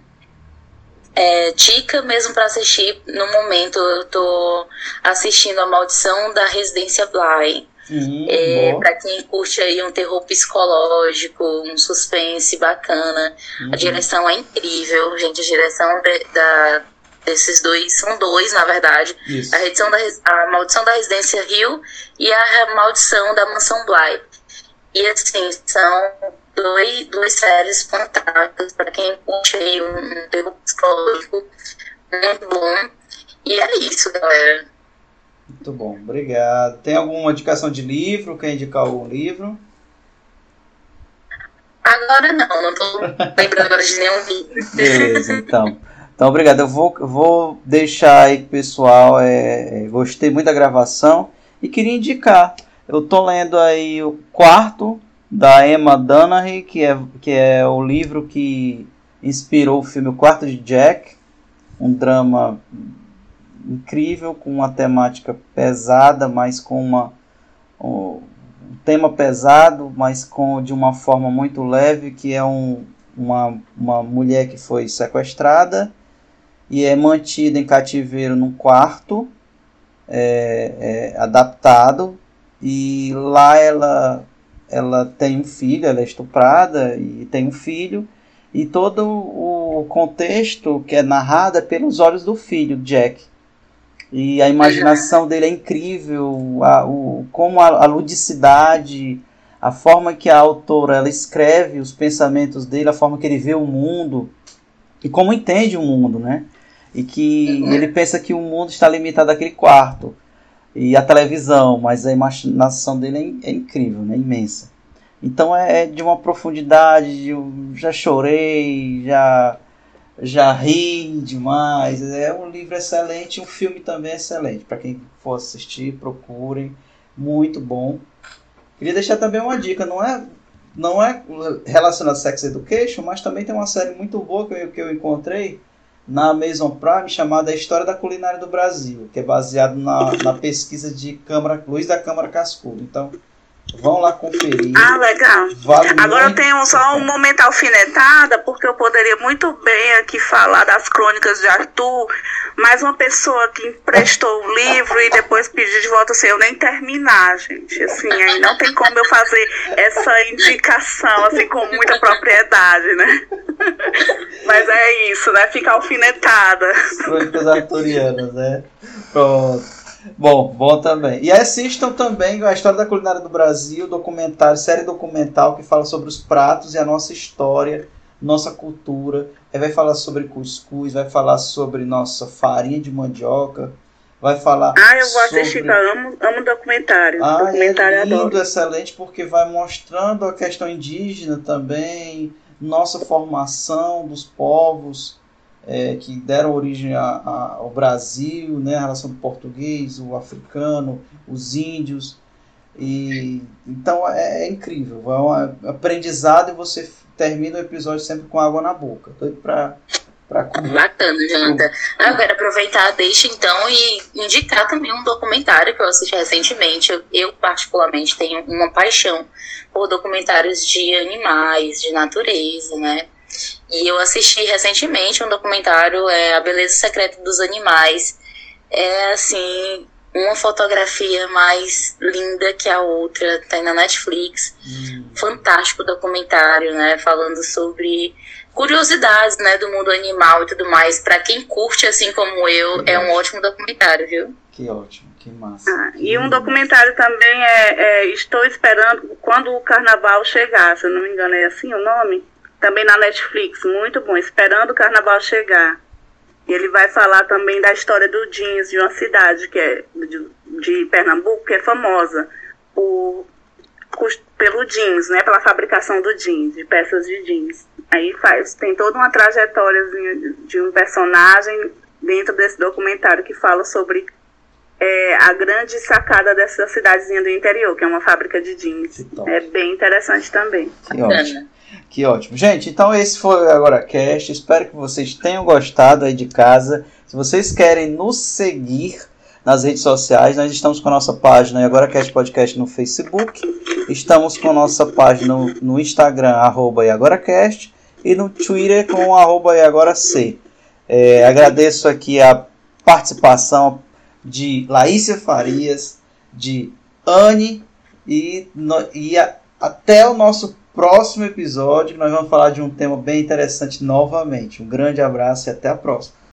é, dica mesmo para assistir, no momento eu tô assistindo A Maldição da Residência Bly. É, para quem curte aí um terror psicológico, um suspense bacana. Uhum. A direção é incrível, gente. A direção de- da, desses dois, são dois, na verdade. Isso. A, redição da, a Maldição da Residência Rio e a Maldição da Mansão Bly. E assim, são dois, duas séries fantásticas para quem curte aí um, terror psicológico muito bom. E é isso, galera. Muito bom, obrigado. Tem alguma indicação de livro? Quer indicar algum livro? Agora não, não tô lembrando agora de nenhum livro. Beleza, então. Então, obrigado. Eu vou, vou deixar aí pessoal. É, é, gostei muito da gravação e queria indicar. Eu tô lendo aí o quarto da Emma Dunnery, que é, que é o livro que inspirou o filme O Quarto de Jack, um drama incrível com uma temática pesada, mas com uma um tema pesado, mas com de uma forma muito leve, que é um, uma, uma mulher que foi sequestrada e é mantida em cativeiro num quarto é, é, adaptado e lá ela ela tem um filho, ela é estuprada e tem um filho. E todo o contexto que é narrado é pelos olhos do filho Jack. E a imaginação dele é incrível. A, o, como a, a ludicidade a forma que a autora ela escreve os pensamentos dele a forma que ele vê o mundo e como entende o mundo né? E que uhum. ele pensa que o mundo está limitado àquele quarto e a televisão, mas a imaginação dele é, é incrível, né? imensa. Então é, é de uma profundidade, eu já chorei, já já ri demais. É um livro excelente, um filme também excelente. Para quem for assistir, procurem, muito bom. Queria deixar também uma dica, não é não é relacionado a Sex Education, mas também tem uma série muito boa que eu, que eu encontrei na Amazon Prime chamada A História da Culinária do Brasil, que é baseado na, na pesquisa de Câmara, Luiz da Câmara Cascudo. Então, vão lá conferir. Ah, legal. Vale Agora eu tenho só um momento alfinetada, porque eu poderia muito bem aqui falar das crônicas de Arthur, mas uma pessoa que emprestou o livro e depois pediu de volta, assim, eu nem terminar, gente. Assim, aí não tem como eu fazer essa indicação, assim, com muita propriedade, né? Mas é isso, né? Fica alfinetada. Crônicas arturianas, né? Pronto. Bom, bom também. E assistam também a história da culinária do Brasil, documentário, série documental que fala sobre os pratos e a nossa história, nossa cultura. Aí vai falar sobre cuscuz, vai falar sobre nossa farinha de mandioca, vai falar. Ah, eu vou sobre... assistir, tá? amo, amo documentário. Ah, documentário é eu lindo, adoro. excelente, porque vai mostrando a questão indígena também, nossa formação dos povos é, que deram origem a, a, ao Brasil, né, a relação do português, o africano, os índios. E, então é, é incrível, é um aprendizado e você termina o episódio sempre com água na boca. Doido pra, pra comer. Bacana, eu quero aproveitar, deixa então e indicar também um documentário que eu assisti recentemente. Eu, eu, particularmente, tenho uma paixão por documentários de animais, de natureza, né? E eu assisti recentemente um documentário, é, A Beleza Secreta dos Animais. É, assim, uma fotografia mais linda que a outra, tem na Netflix. Fantástico documentário, né? Falando sobre curiosidades, né, do mundo animal e tudo mais. Para quem curte assim como eu, é um ótimo documentário, viu? Que ótimo, que massa. Ah, e um documentário também é, é Estou Esperando Quando o Carnaval Chegar, se eu não me engano é assim o nome. Também na Netflix, muito bom, Esperando o Carnaval Chegar. E ele vai falar também da história do jeans de uma cidade que é de, de Pernambuco, que é famosa por, pelo jeans, né? Pela fabricação do jeans, de peças de jeans. Aí faz, tem toda uma trajetória de um personagem dentro desse documentário que fala sobre é, a grande sacada dessa cidadezinha do interior, que é uma fábrica de jeans. É bem interessante também. Que ótimo. Que ótimo. Gente, então esse foi Agora Cast. Espero que vocês tenham gostado aí de casa. Se vocês querem nos seguir nas redes sociais, nós estamos com a nossa página Agora Cast Podcast no Facebook. Estamos com a nossa página no, Instagram, arroba AgoraCast, e no Twitter com arroba AgoraC. É, agradeço aqui a participação de Laísia Farias, de Anne e, no- e a- até o nosso próximo episódio, nós vamos falar de um tema bem interessante novamente. Um grande abraço e até a próxima.